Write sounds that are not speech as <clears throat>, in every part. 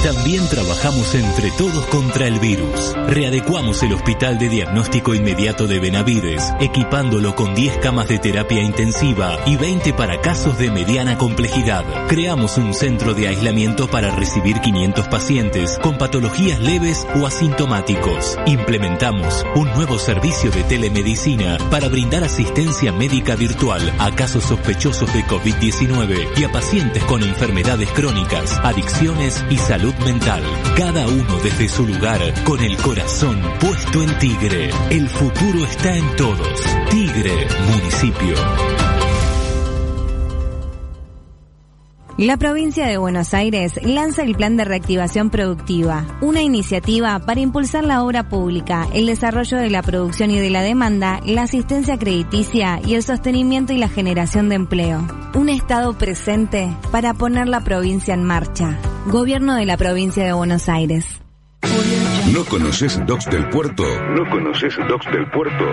También trabajamos entre todos contra el virus. Readecuamos el Hospital de Diagnóstico Inmediato de Benavides, equipándolo con 10 camas de terapia intensiva y 20 para casos de mediana complejidad. Creamos un centro de aislamiento para recibir 500 pacientes con patologías leves o asintomáticos. Implementamos un nuevo servicio de telemedicina para brindar asistencia médica virtual a casos sospechosos de COVID-19 y a pacientes con enfermedades crónicas, adicciones y salud mental. Cada uno desde su lugar, con el corazón puesto en Tigre. El futuro está en todos. Tigre, municipio. La provincia de Buenos Aires lanza el Plan de Reactivación Productiva, una iniciativa para impulsar la obra pública, el desarrollo de la producción y de la demanda, la asistencia crediticia y el sostenimiento y la generación de empleo. Un Estado presente para poner la provincia en marcha. Gobierno de la provincia de Buenos Aires. ¿No conoces Docks del Puerto? ¿No conoces Docks del Puerto?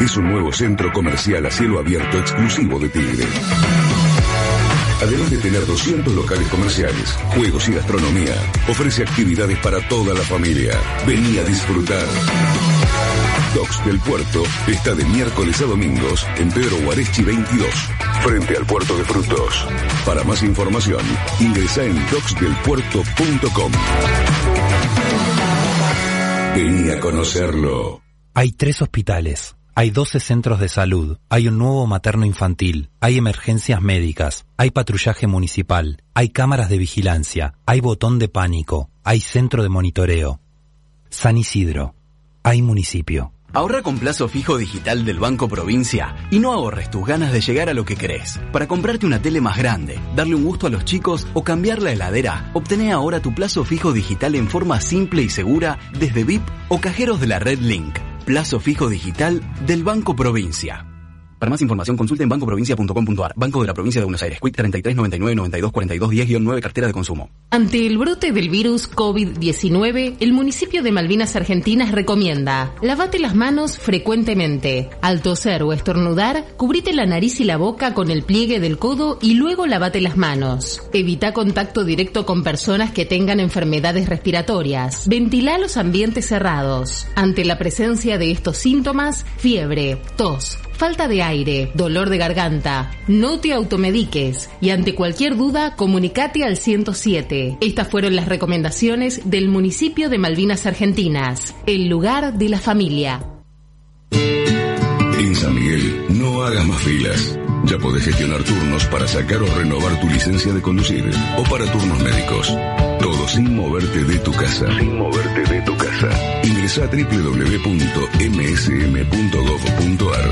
Es un nuevo centro comercial a cielo abierto exclusivo de Tigre. Además de tener 200 locales comerciales, juegos y gastronomía, ofrece actividades para toda la familia. Vení a disfrutar. Docks del Puerto está de miércoles a domingos en Pedro Guarechi 22, frente al Puerto de Frutos. Para más información, ingresa en docksdelpuerto.com. Vení a conocerlo. Hay tres hospitales, hay 12 centros de salud, hay un nuevo materno infantil, hay emergencias médicas, hay patrullaje municipal, hay cámaras de vigilancia, hay botón de pánico, hay centro de monitoreo. San Isidro, hay municipio. Ahorra con plazo fijo digital del Banco Provincia y no ahorres tus ganas de llegar a lo que querés. Para comprarte una tele más grande, darle un gusto a los chicos o cambiar la heladera, obtené ahora tu plazo fijo digital en forma simple y segura desde VIP o cajeros de la red Link. Plazo fijo digital del Banco Provincia. Para más información consulte en bancoprovincia.com.ar. Banco de la Provincia de Buenos Aires. Quit 33 99 92 42 10 9 cartera de consumo. Ante el brote del virus COVID-19, el municipio de Malvinas Argentinas recomienda lavate las manos frecuentemente. Al toser o estornudar, cubrite la nariz y la boca con el pliegue del codo y luego lavate las manos. Evita contacto directo con personas que tengan enfermedades respiratorias. Ventila los ambientes cerrados. Ante la presencia de estos síntomas, fiebre, tos, falta de aire, dolor de garganta. No te automediques y ante cualquier duda comunicate al 107. Estas fueron las recomendaciones del municipio de Malvinas Argentinas, el lugar de la familia. En San Miguel, no hagas más filas. Ya podés gestionar turnos para sacar o renovar tu licencia de conducir o para turnos médicos. Sin moverte de tu casa. Sin moverte de tu casa. Ingresa a www.msm.gov.ar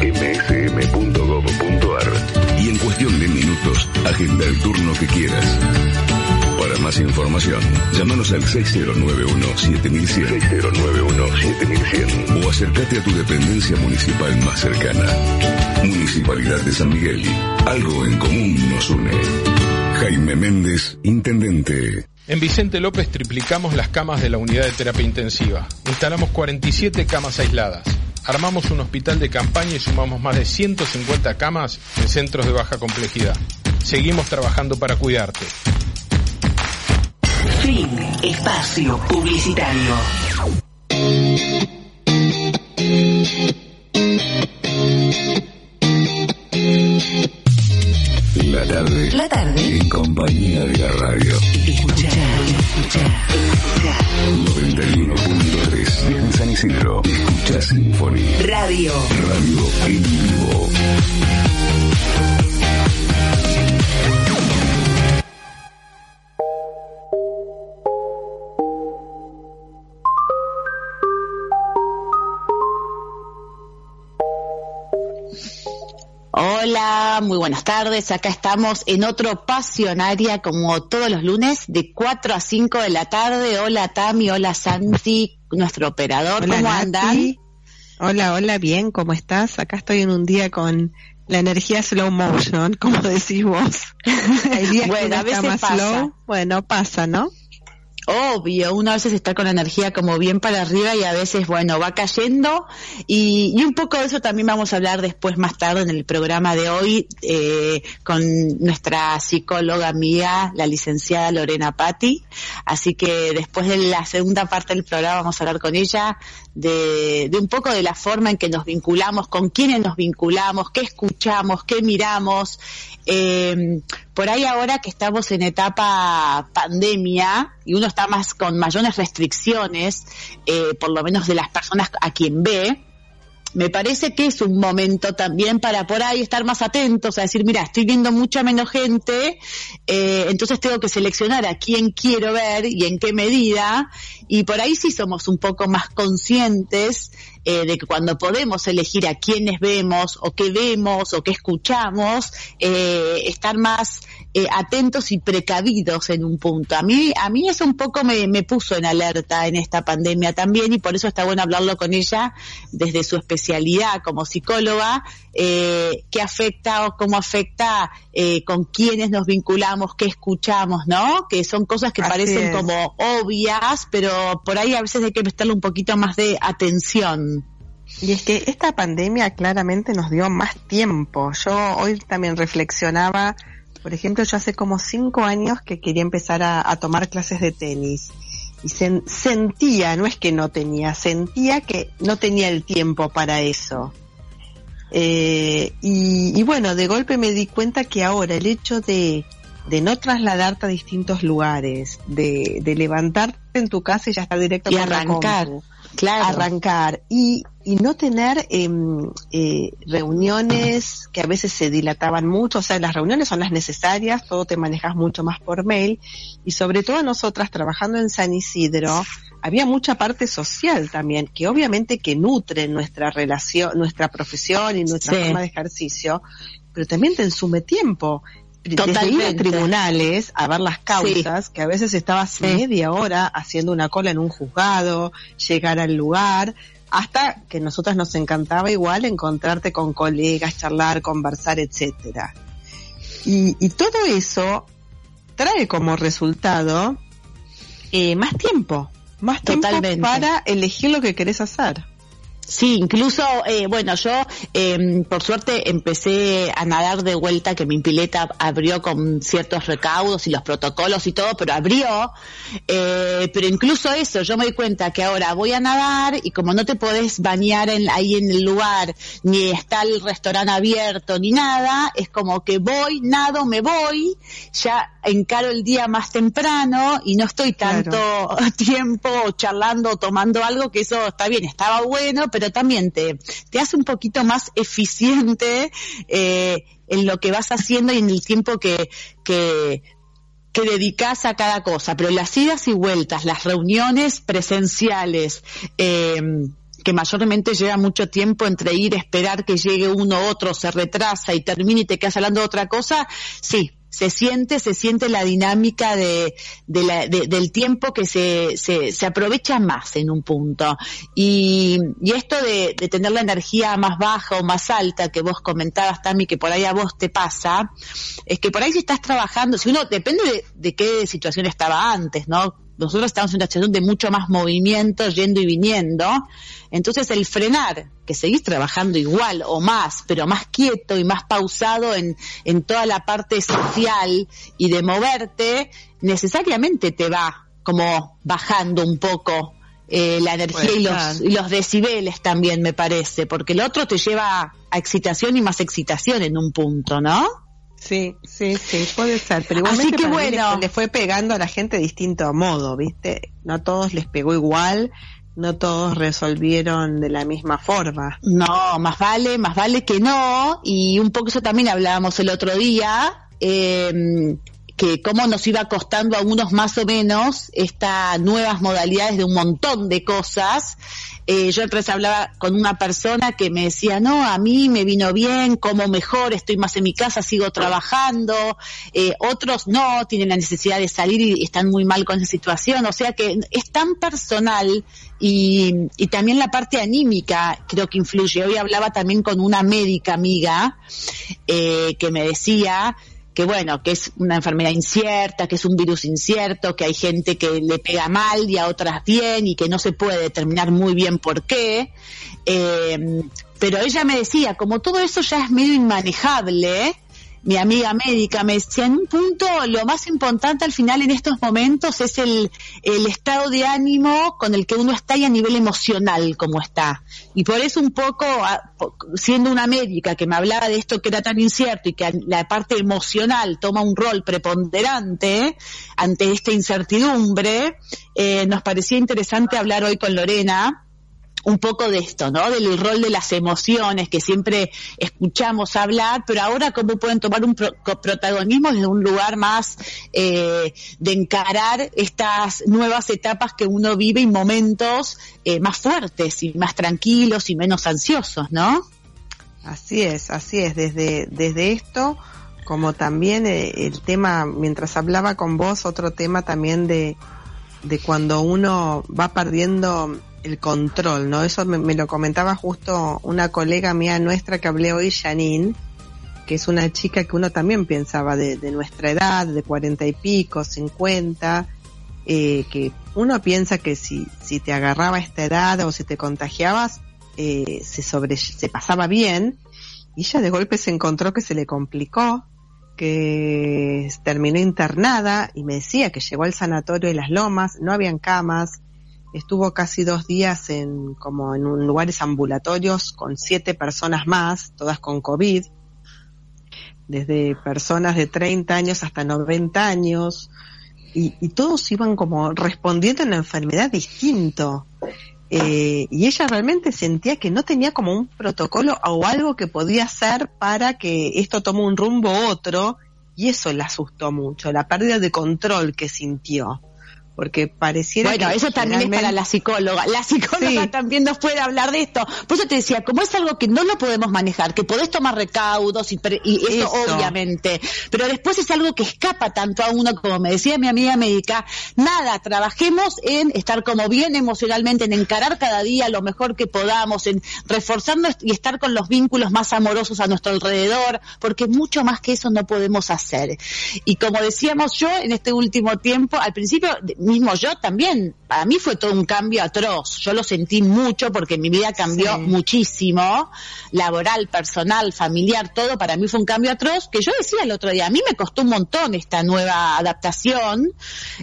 msm.gov.ar y en cuestión de minutos agenda el turno que quieras. Para más información, llámanos al 6091-7100 6091-7100 o acércate a tu dependencia municipal más cercana. Municipalidad de San Miguel. Algo en común nos une. Jaime Méndez, Intendente. En Vicente López triplicamos las camas de la unidad de terapia intensiva. Instalamos 47 camas aisladas. Armamos un hospital de campaña y sumamos más de 150 camas en centros de baja complejidad. Seguimos trabajando para cuidarte. Fin. Espacio publicitario. La tarde. La tarde. En compañía de la radio. Escuchar, escuchar, escuchar. 91.3 desde San Isidro. Escucha Symphony. Radio. Radio en vivo. Hola, muy buenas tardes. Acá estamos en otro Pasionaria como todos los lunes de 4 a 5 de la tarde. Hola Tami, hola Santi, nuestro operador. Hola, ¿Cómo Nati. andan? Hola, hola, bien, ¿cómo estás? Acá estoy en un día con la energía slow motion, como decís vos. <laughs> Hay días que Bueno, uno a está veces más pasa. slow. Bueno, pasa, ¿no? Obvio, uno a veces está con la energía como bien para arriba y a veces, bueno, va cayendo. Y, y un poco de eso también vamos a hablar después, más tarde, en el programa de hoy, eh, con nuestra psicóloga amiga, la licenciada Lorena Patti. Así que después de la segunda parte del programa vamos a hablar con ella de, de un poco de la forma en que nos vinculamos, con quiénes nos vinculamos, qué escuchamos, qué miramos. Eh, por ahí ahora que estamos en etapa pandemia y uno está más con mayores restricciones, eh, por lo menos de las personas a quien ve, me parece que es un momento también para por ahí estar más atentos, a decir, mira, estoy viendo mucha menos gente, eh, entonces tengo que seleccionar a quién quiero ver y en qué medida, y por ahí sí somos un poco más conscientes eh, de que cuando podemos elegir a quiénes vemos o qué vemos o qué escuchamos, eh, estar más eh, atentos y precavidos en un punto. A mí, a mí eso un poco me, me puso en alerta en esta pandemia también y por eso está bueno hablarlo con ella desde su especialidad como psicóloga, eh, qué afecta o cómo afecta eh, con quiénes nos vinculamos, qué escuchamos, ¿no? Que son cosas que Así parecen es. como obvias, pero por ahí a veces hay que prestarle un poquito más de atención. Y es que esta pandemia claramente nos dio más tiempo. Yo hoy también reflexionaba, por ejemplo, yo hace como cinco años que quería empezar a, a tomar clases de tenis. Y sen- sentía, no es que no tenía, sentía que no tenía el tiempo para eso. Eh, y, y bueno, de golpe me di cuenta que ahora el hecho de, de no trasladarte a distintos lugares, de, de levantarte en tu casa y ya estar directo Y la arrancar, compu, claro. arrancar y, y no tener em, eh, reuniones que a veces se dilataban mucho, o sea, las reuniones son las necesarias, todo te manejas mucho más por mail y sobre todo nosotras trabajando en San Isidro, había mucha parte social también, que obviamente que nutre nuestra relación, nuestra profesión y nuestra Sí. forma de ejercicio, pero también te ensume tiempo. Desde ir a tribunales a ver las causas, que a veces estabas Sí. media hora haciendo una cola en un juzgado, llegar al lugar, hasta que nosotras nos encantaba igual encontrarte con colegas, charlar, conversar, etcétera. Y, y todo eso trae como resultado eh, más tiempo, más Totalmente. tiempo para elegir lo que querés hacer. Sí, incluso, eh, bueno, yo eh, por suerte empecé a nadar de vuelta, que mi pileta abrió con ciertos recaudos y los protocolos y todo, pero abrió. Eh, pero incluso eso, yo me di cuenta que ahora voy a nadar y como no te podés bañar en- ahí en el lugar, ni está el restaurante abierto, ni nada, es como que voy, nado, me voy, ya encaro el día más temprano y no estoy tanto <laughs> tiempo charlando o tomando algo que eso está bien, estaba bueno, pero también te, te hace un poquito más eficiente eh, en lo que vas haciendo y en el tiempo que, que, dedicas a cada cosa. Pero las idas y vueltas, las reuniones presenciales, eh, que mayormente lleva mucho tiempo entre ir, esperar que llegue uno otro, se retrasa y termina y te quedas hablando de otra cosa, sí, se siente, se siente la dinámica de, la- de- del tiempo que se, se, se aprovecha más en un punto. Y, y esto de, de tener la energía más baja o más alta que vos comentabas, Tami, que por ahí a vos te pasa, es que por ahí si estás trabajando, si uno, depende de, de qué situación estaba antes, ¿no? Nosotros estamos en una situación de mucho más movimiento, yendo y viniendo. Entonces el frenar, que seguís trabajando igual o más, pero más quieto y más pausado en, en toda la parte social y de moverte, necesariamente te va como bajando un poco eh, la energía y los, y los decibeles también me parece, porque el otro te lleva a excitación y más excitación en un punto, ¿no? Sí, sí, sí, puede ser. Pero Así igualmente que le- le, fue pegando a la gente de distinto modo, ¿viste? No a todos les pegó igual, no todos resolvieron de la misma forma. No, más vale, más vale que no. Y un poco eso también hablábamos el otro día. eh, que cómo nos iba costando a unos más o menos estas nuevas modalidades de un montón de cosas. Eh, yo entonces hablaba con una persona que me decía, no, a mí me vino bien, como mejor, estoy más en mi casa, sigo trabajando. Eh, otros no, tienen la necesidad de salir y están muy mal con esa situación. O sea que es tan personal y, y también la parte anímica creo que influye. Hoy hablaba también con una médica amiga eh, que me decía que bueno, que es una enfermedad incierta, que es un virus incierto, que hay gente que le pega mal y a otras bien y que no se puede determinar muy bien por qué. Eh, pero ella me decía, como todo eso ya es medio inmanejable, mi amiga médica me decía, en un punto lo más importante al final en estos momentos es el, el estado de ánimo con el que uno está y a nivel emocional como está. Y por eso un poco, siendo una médica que me hablaba de esto que era tan incierto y que la parte emocional toma un rol preponderante ante esta incertidumbre, eh, nos parecía interesante hablar hoy con Lorena un poco de esto, ¿no? Del rol de las emociones que siempre escuchamos hablar, pero ahora cómo pueden tomar un protagonismo desde un lugar más eh, de encarar estas nuevas etapas que uno vive y momentos eh, más fuertes y más tranquilos y menos ansiosos, ¿no? Así es, así es. Desde, desde esto, como también eh, el tema, mientras hablaba con vos, otro tema también de, de cuando uno va perdiendo el control, ¿no? Eso me, lo comentaba justo una colega mía nuestra que hablé hoy, Janine, que es una chica que uno también pensaba de, nuestra edad, de cuarenta y pico, cincuenta, eh, que uno piensa que si, si te agarraba esta edad o si te contagiabas, eh, se sobre, se pasaba bien, y ella de golpe se encontró que se le complicó, que terminó internada y me decía que llegó al sanatorio de las lomas, no habían camas, estuvo casi dos días en como en un lugares ambulatorios con siete personas más, todas con COVID, desde personas de 30 años hasta 90 años, y, todos iban como respondiendo a una enfermedad distinto. Eh, y ella realmente sentía que no tenía como un protocolo o algo que podía hacer para que esto tome un rumbo u otro, y eso la asustó mucho, la pérdida de control que sintió porque pareciera bueno, eso también es para la psicóloga. La psicóloga también nos puede hablar de esto. Por eso te decía, como es algo que no lo podemos manejar, que podés tomar recaudos y, eso, obviamente, pero después es algo que escapa tanto a uno, como me decía mi amiga médica, nada, trabajemos en estar como bien emocionalmente, en encarar cada día lo mejor que podamos, en reforzarnos y estar con los vínculos más amorosos a nuestro alrededor, porque mucho más que eso no podemos hacer. Y como decíamos yo en este último tiempo, al principio mismo yo también, para mí fue todo un cambio atroz. Yo lo sentí mucho porque mi vida cambió muchísimo, laboral, personal, familiar, todo para mí fue un cambio atroz que yo decía el otro día, a mí me costó un montón esta nueva adaptación,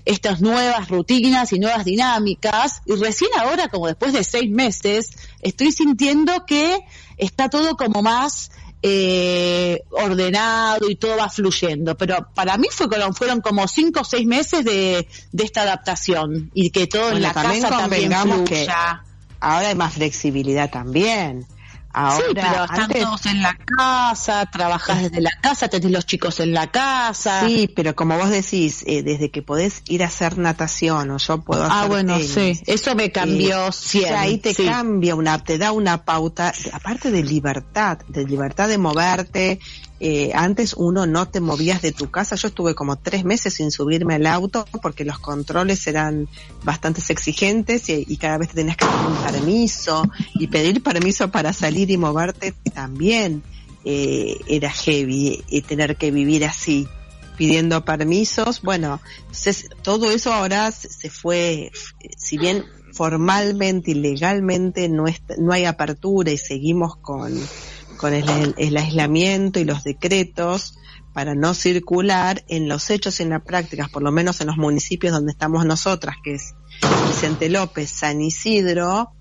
estas nuevas rutinas y nuevas dinámicas. Y recién ahora, como después de seis meses, estoy sintiendo que está todo como más eh, ordenado y todo va fluyendo. Pero para mí fue, fueron como cinco o seis meses de, de esta adaptación y que todo en la casa también fluya. Que ahora hay más flexibilidad también sí, pero están todos en la casa, trabajas desde la casa, tenés los chicos en la casa. Sí, pero como vos decís, eh, desde que podés ir a hacer natación o yo puedo ah, hacer Ah, bueno, sí, eso me cambió eh, ahí te cambia una, te da una pauta, aparte de libertad, de libertad de moverte, eh, antes uno no te movías de tu casa. Yo estuve como tres meses sin subirme al auto porque los controles eran bastante exigentes y, cada vez te tenías que pedir un permiso y pedir permiso para salir y moverte también eh, era heavy y tener que vivir así pidiendo permisos. Bueno, todo eso ahora se fue, si bien formalmente y legalmente no, no hay apertura y seguimos con con el, aislamiento y los decretos para no circular en los hechos y en las prácticas, por lo menos en los municipios donde estamos nosotras, que es Vicente López, San Isidro,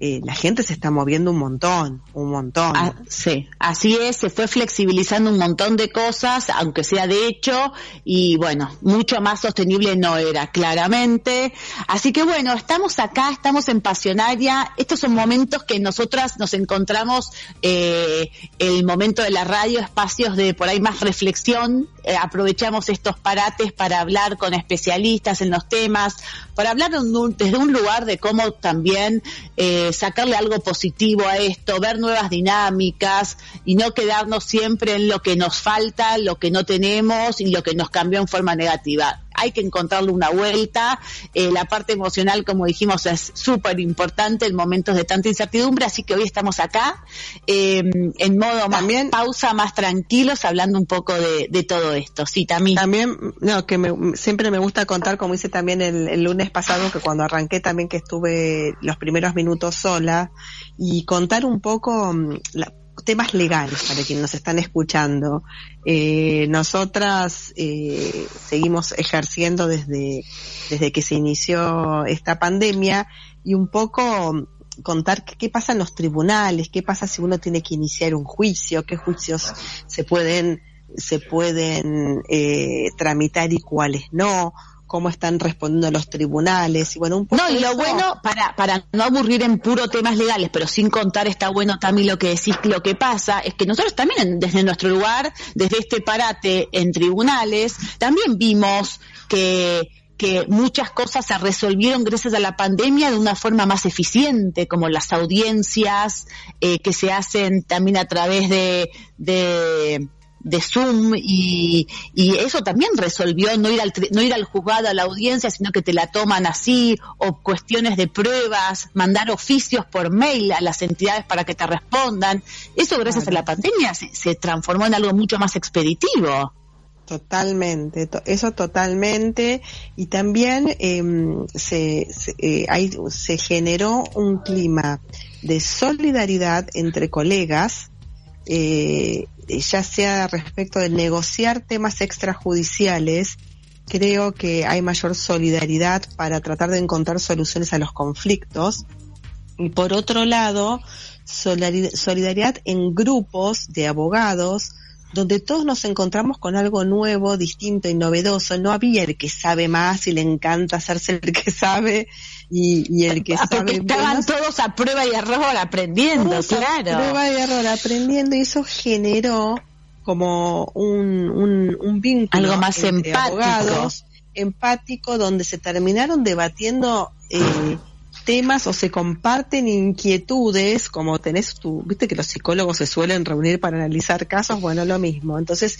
eh, la gente se está moviendo un montón, un montón. Ah, sí, así es, se fue flexibilizando un montón de cosas, aunque sea de hecho, y bueno, mucho más sostenible no era, claramente. Así que bueno, estamos acá, estamos en Pasionaria, estos son momentos que nosotras nos encontramos, eh, el momento de la radio, espacios de por ahí más reflexión, eh, aprovechamos estos parates para hablar con especialistas en los temas, para hablar desde un lugar de cómo también eh, sacarle algo positivo a esto, ver nuevas dinámicas y no quedarnos siempre en lo que nos falta, lo que no tenemos y lo que nos cambió en forma negativa hay que encontrarle una vuelta. Eh, la parte emocional, como dijimos, es súper importante en momentos de tanta incertidumbre, así que hoy estamos acá eh, en modo más pausa, más tranquilos, hablando un poco de, todo esto. Sí, también. También, no, que siempre me gusta contar, como hice también el, lunes pasado, que cuando arranqué también que estuve los primeros minutos sola, y contar un poco mm, la, temas legales para quienes nos están escuchando. Eh, nosotras eh, seguimos ejerciendo desde, desde que se inició esta pandemia y un poco contar qué, pasa en los tribunales, qué pasa si uno tiene que iniciar un juicio, qué juicios se pueden se pueden eh, tramitar y cuáles no, cómo están respondiendo los tribunales y bueno un poco no y lo bueno para para no aburrir en puro temas legales pero sin contar está bueno también lo que decís lo que pasa es que nosotros también desde nuestro lugar desde este parate en tribunales también vimos que que muchas cosas se resolvieron gracias a la pandemia de una forma más eficiente, como las audiencias eh, que se hacen también a través de, de de Zoom y, y, eso también resolvió no ir, al, no ir al juzgado a la audiencia, sino que te la toman así, o cuestiones de pruebas, mandar oficios por mail a las entidades para que te respondan. Eso gracias a la pandemia se, se, transformó en algo mucho más expeditivo. Totalmente, eso totalmente. Y también em, se, se, eh, se generó un clima de solidaridad entre colegas eh, ya sea respecto de negociar temas extrajudiciales, creo que hay mayor solidaridad para tratar de encontrar soluciones a los conflictos. Y por otro lado, solidaridad en grupos de abogados donde todos nos encontramos con algo nuevo, distinto y novedoso. No había el que sabe más y le encanta hacerse el que sabe y, el que ah, sabe estaban todos a prueba y error aprendiendo, claro. A prueba y error aprendiendo y eso generó como un, un, un vínculo algo más empático. abogados empático donde se terminaron debatiendo eh, temas o se comparten inquietudes, como tenés tú, viste que los psicólogos se suelen reunir para analizar casos, bueno, lo mismo. Entonces,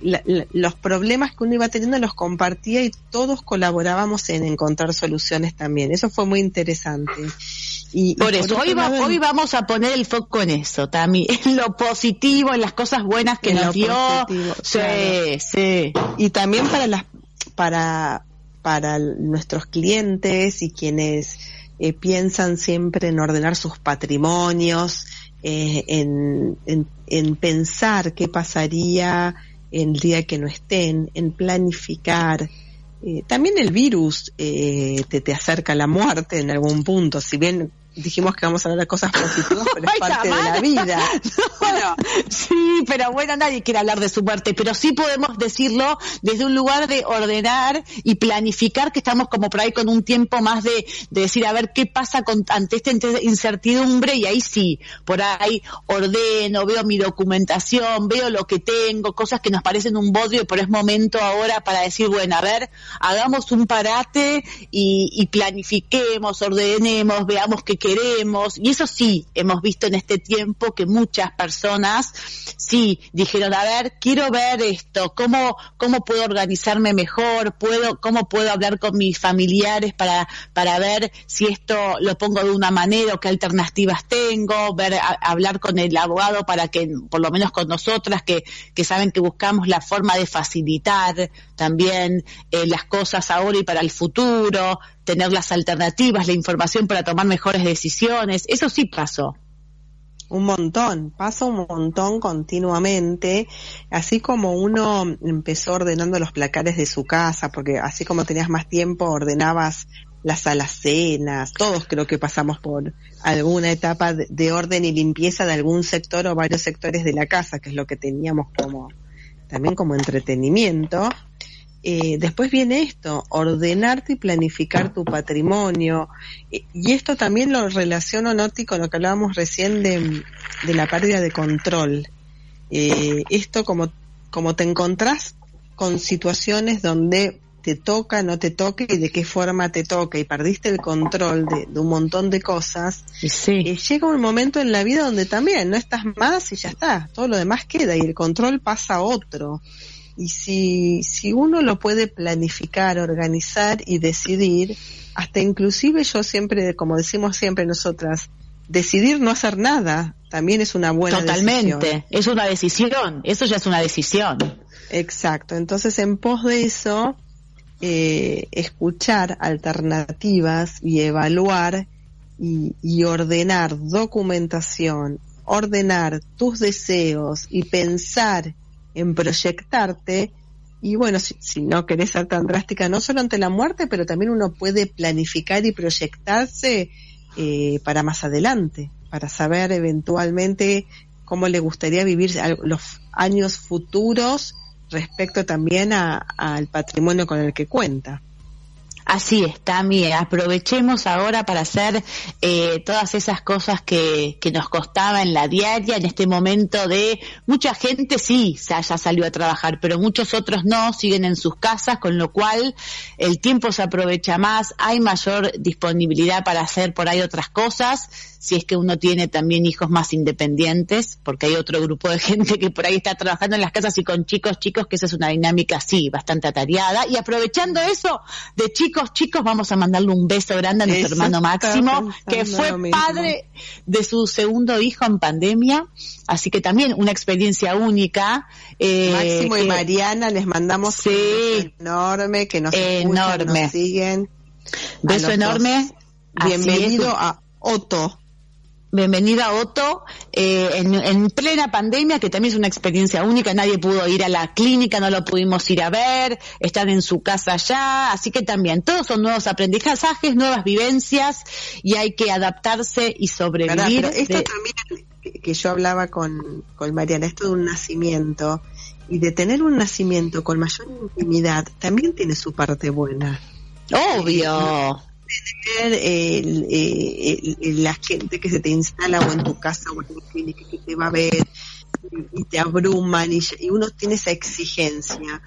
los problemas que uno iba teniendo los compartía y todos colaborábamos en encontrar soluciones también. Eso fue muy interesante. Y, por eso, hoy, hoy vamos a poner el foco en eso, también <laughs> en lo positivo, en las cosas buenas que nos dio. Sí, sí. Y también para las, para, para nuestros clientes y quienes eh, piensan siempre en ordenar sus patrimonios, eh, en, en, pensar qué pasaría el día que no estén, en planificar. Eh, también el virus te, te acerca a la muerte en algún punto, si bien dijimos que vamos a hablar de cosas positivas, <laughs> pero es parte de la vida. <laughs> bueno, sí, pero bueno, nadie quiere hablar de su muerte, pero sí podemos decirlo desde un lugar de ordenar y planificar que estamos como por ahí con un tiempo más de, de decir, a ver qué pasa con, ante esta incertidumbre y ahí sí, por ahí ordeno, veo mi documentación, veo lo que tengo, cosas que nos parecen un bodrio, pero es momento ahora para decir, bueno, a ver, hagamos un parate y, y planifiquemos, ordenemos, veamos qué queremos, y eso sí, hemos visto en este tiempo que muchas personas sí dijeron, a ver, quiero ver esto, cómo, cómo puedo organizarme mejor, puedo, cómo puedo hablar con mis familiares para, para ver si esto lo pongo de una manera o qué alternativas tengo, ver, hablar con el abogado para que, por lo menos con nosotras, que, que saben que buscamos la forma de facilitar también eh, las cosas ahora y para el futuro, tener las alternativas, la información para tomar mejores decisiones. Eso sí pasó. Un montón, pasa un montón continuamente, así como uno empezó ordenando los placares de su casa, porque así como tenías más tiempo, ordenabas las alacenas, todos creo que pasamos por alguna etapa de orden y limpieza de algún sector o varios sectores de la casa, que es lo que teníamos como también como entretenimiento. Eh, después viene esto, ordenarte y planificar tu patrimonio. Eh, y esto también lo relaciono, Noti, con lo que hablábamos recién de, la pérdida de control. Eh, esto como, como te encontrás con situaciones donde te toca, no te toque y de qué forma te toca y perdiste el control de, un montón de cosas, sí. llega un momento en la vida donde también no estás más y ya está, todo lo demás queda y el control pasa a otro. Y si, si uno lo puede planificar, organizar y decidir, hasta inclusive yo siempre, como decimos siempre nosotras, decidir no hacer nada también es una buena Totalmente, es una decisión, eso ya es una decisión. Exacto, entonces en pos de eso, eh, escuchar alternativas y evaluar y, y, ordenar documentación, ordenar tus deseos y pensar en proyectarte. Y bueno, si, si, no querés ser tan drástica, no solo ante la muerte, pero también uno puede planificar y proyectarse eh, para más adelante, para saber eventualmente cómo le gustaría vivir los años futuros respecto también al patrimonio con el que cuenta. Así es, Tami, aprovechemos ahora para hacer eh, todas esas cosas que, que nos costaba en la diaria, en este momento de mucha gente sí ya salió a trabajar, pero muchos otros no, siguen en sus casas, con lo cual el tiempo se aprovecha más, hay mayor disponibilidad para hacer por ahí otras cosas, si es que uno tiene también hijos más independientes, porque hay otro grupo de <laughs> gente que por ahí está trabajando en las casas y con chicos, chicos, que esa es una dinámica así, bastante atareada, y aprovechando eso de chicos, chicos, vamos a mandarle un beso grande a nuestro hermano Máximo, que fue padre de su segundo hijo en pandemia, así que también una experiencia única. Eh, Máximo y Mariana, les mandamos un beso enorme, que nos enorme. nos siguen. Beso enorme. Bienvenido a Otto. Bienvenida Otto, eh, en, plena pandemia, que también es una experiencia única, nadie pudo ir a la clínica, no lo pudimos ir a ver, están en su casa ya, así que también todos son nuevos aprendizajes, nuevas vivencias y hay que adaptarse y sobrevivir. esto también que yo hablaba con, con Mariana, esto de un nacimiento y de tener un nacimiento con mayor intimidad también tiene su parte buena. Obvio tener eh, la gente que se te instala o en tu casa o en tu clínica que te va a ver y, te abruman y, uno tiene esa exigencia.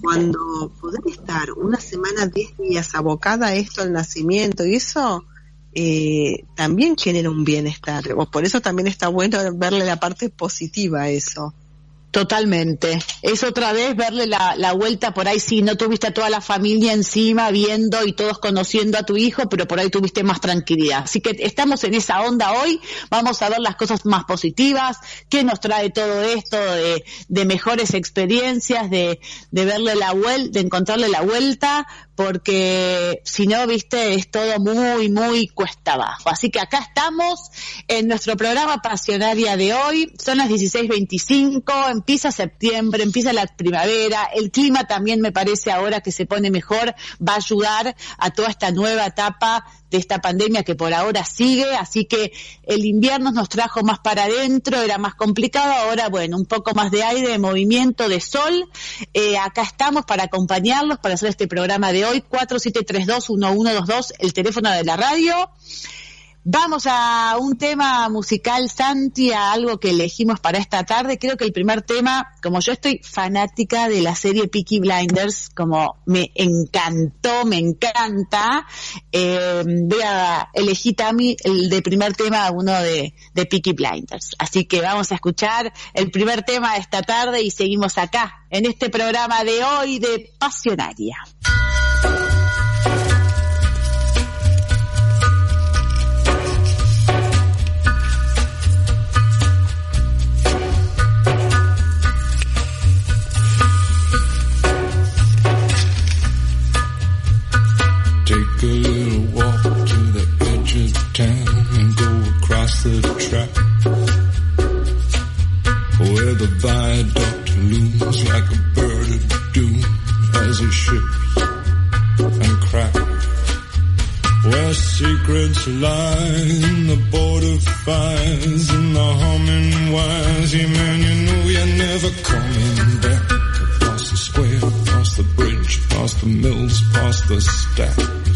Cuando poder estar una semana, diez días abocada a esto al nacimiento y eso eh, también genera un bienestar. O por eso también está bueno verle la parte positiva a eso. Totalmente. Es otra vez verle la, vuelta por ahí, si no tuviste a toda la familia encima viendo y todos conociendo a tu hijo, pero por ahí tuviste más tranquilidad. Así que estamos en esa onda hoy, vamos a ver las cosas más positivas, qué nos trae todo esto de, de mejores experiencias, de, de verle la vuelta, de encontrarle la vuelta, porque si no, viste, es todo muy, muy cuesta abajo. Así que acá estamos en nuestro programa Pasionaria de hoy, son las 16.25, empieza septiembre, empieza la primavera, el clima también me parece ahora que se pone mejor, va a ayudar a toda esta nueva etapa de esta pandemia que por ahora sigue, así que el invierno nos trajo más para adentro, era más complicado, ahora bueno, un poco más de aire, de movimiento, de sol, eh, acá estamos para acompañarlos, para hacer este programa de hoy, 4732-1122, el teléfono de la radio. Vamos a un tema musical, Santi, a algo que elegimos para esta tarde. Creo que el primer tema, como yo estoy fanática de la serie Peaky Blinders, como me encantó, me encanta, eh, voy a elegir también el de primer tema, uno de, de Peaky Blinders. Así que vamos a escuchar el primer tema de esta tarde y seguimos acá, en este programa de hoy de Pasionaria. The edge of town and go across the track where the viaduct looms like a bird of doom as it ships and cracks. Where secrets lie in the border fires and the humming wires. Yeah, man, you know you're never coming back. Across the square, across the bridge, past the mills, past the stacks.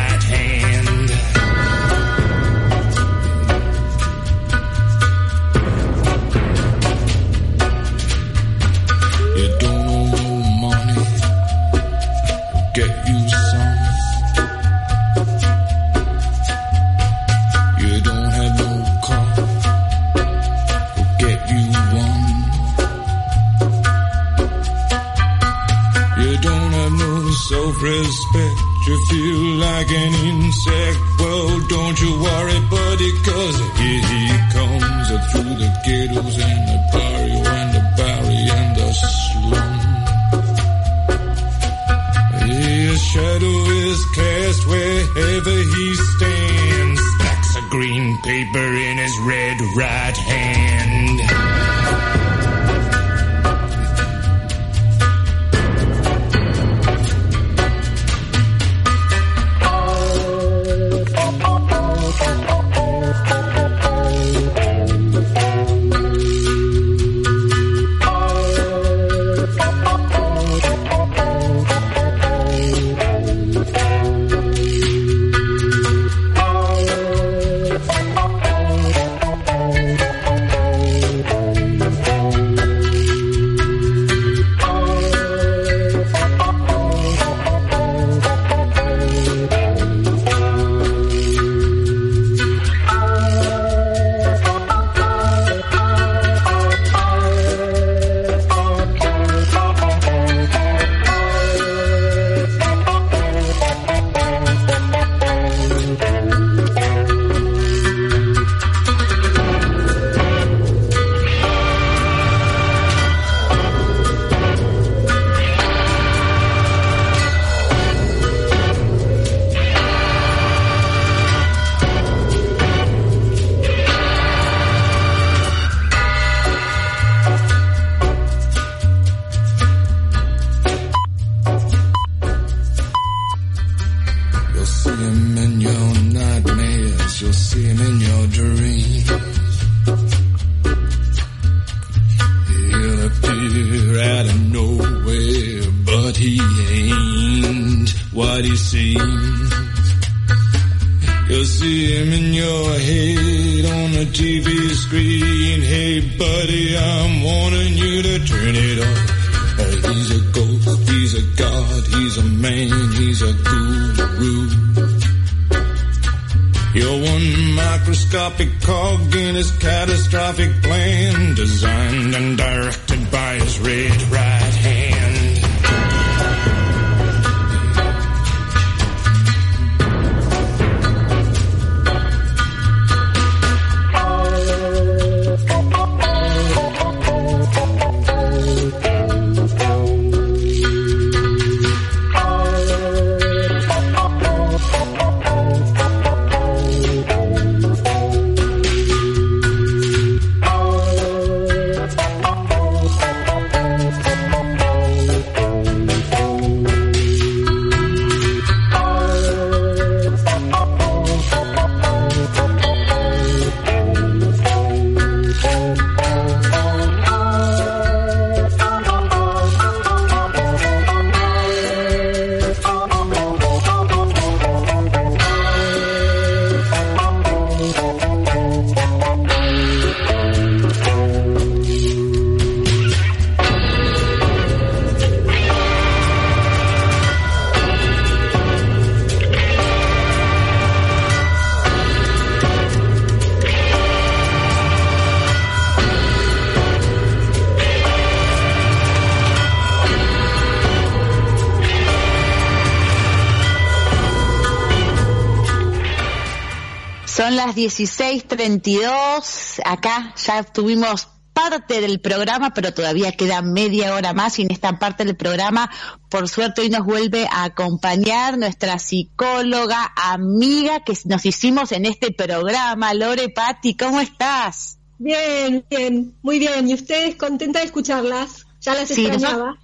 16.32. Acá ya tuvimos parte del programa, pero todavía queda media hora más y en esta parte del programa, por suerte, hoy nos vuelve a acompañar nuestra psicóloga, amiga que nos hicimos en este programa. Lore Patti, ¿cómo estás? Bien, bien, muy bien. ¿Y ustedes contenta de escucharlas? Ya las extrañaba.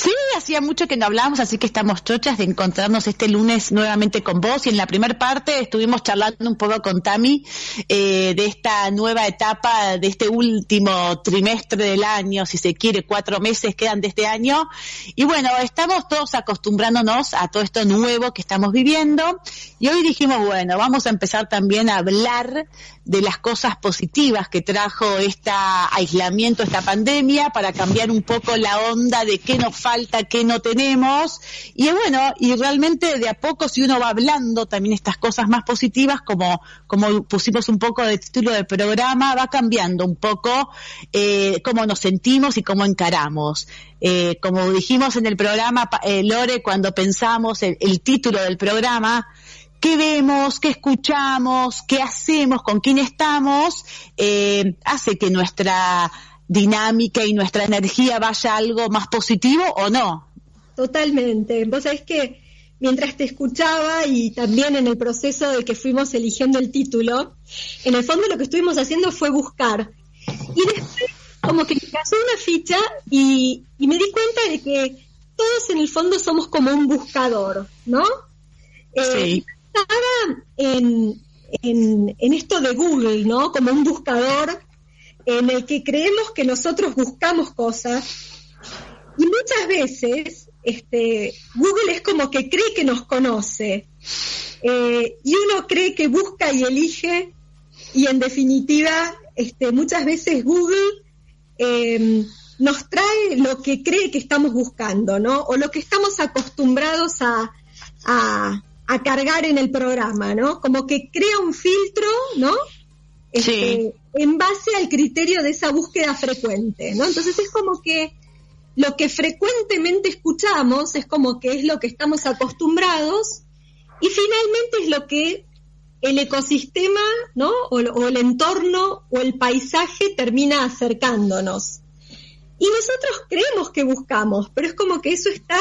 Sí, hacía mucho que no hablábamos, así que estamos chochas de encontrarnos este lunes nuevamente con vos. Y en la primera parte estuvimos charlando un poco con Tami eh, de esta nueva etapa, de este último trimestre del año, si se quiere, cuatro meses quedan de este año. Y bueno, estamos todos acostumbrándonos a todo esto nuevo que estamos viviendo. Y hoy dijimos, bueno, vamos a empezar también a hablar de las cosas positivas que trajo este aislamiento, esta pandemia, para cambiar un poco la onda de qué nos falta, qué no tenemos. Y bueno, y realmente de a poco si uno va hablando también estas cosas más positivas, como, como pusimos un poco de título del programa, va cambiando un poco eh, cómo nos sentimos y cómo encaramos. Eh, como dijimos en el programa, eh, Lore, cuando pensamos el, el título del programa, qué vemos, qué escuchamos, qué hacemos, con quién estamos, eh, hace que nuestra dinámica y nuestra energía vaya a algo más positivo o no. Totalmente. Vos sabés que mientras te escuchaba y también en el proceso de que fuimos eligiendo el título, en el fondo lo que estuvimos haciendo fue buscar. Y después como que me pasó una ficha y, y me di cuenta de que todos en el fondo somos como un buscador, ¿no? Sí. Eh, estaba en, en, en esto de Google, ¿no? Como un buscador en el que creemos que nosotros buscamos cosas y muchas veces este, Google es como que cree que nos conoce eh, y uno cree que busca y elige y en definitiva este, muchas veces Google eh, nos trae lo que cree que estamos buscando, ¿no? O lo que estamos acostumbrados a, a cargar en el programa, ¿no? Como que crea un filtro, ¿no? Este, en base al criterio de esa búsqueda frecuente, ¿no? Entonces es como que lo que frecuentemente escuchamos es como que es lo que estamos acostumbrados y finalmente es lo que el ecosistema, ¿no? O, o el entorno o el paisaje termina acercándonos. Y nosotros creemos que buscamos, pero es como que eso está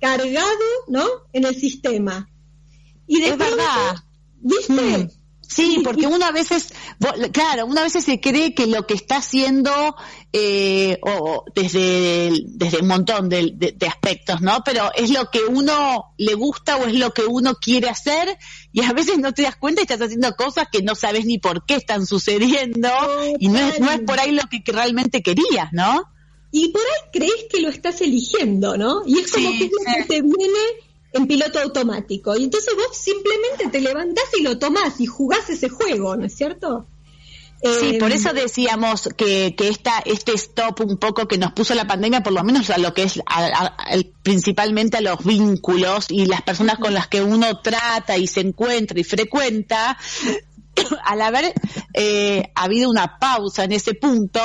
cargado, ¿no? En el sistema. Y de es verdad. ¿Viste? Mm. Sí, <laughs> porque uno a veces, claro, uno a veces se cree que lo que está haciendo, eh, o desde, desde un montón de, de, de, aspectos, ¿no? Pero es lo que uno le gusta o es lo que uno quiere hacer y a veces no te das cuenta y estás haciendo cosas que no sabes ni por qué están sucediendo y no es, no es por ahí lo que realmente querías, ¿no? Y por ahí crees que lo estás eligiendo, ¿no? Y es como Sí, que es lo que te viene en piloto automático. Y entonces vos simplemente te levantás y lo tomás y jugás ese juego, ¿no es cierto? Sí, Eh, por eso decíamos que, que esta, este stop un poco que nos puso la pandemia, por lo menos a lo que es a- a- al- principalmente a los vínculos y las personas con las que uno trata y se encuentra y frecuenta, <coughs> al haber eh, habido una pausa en ese punto,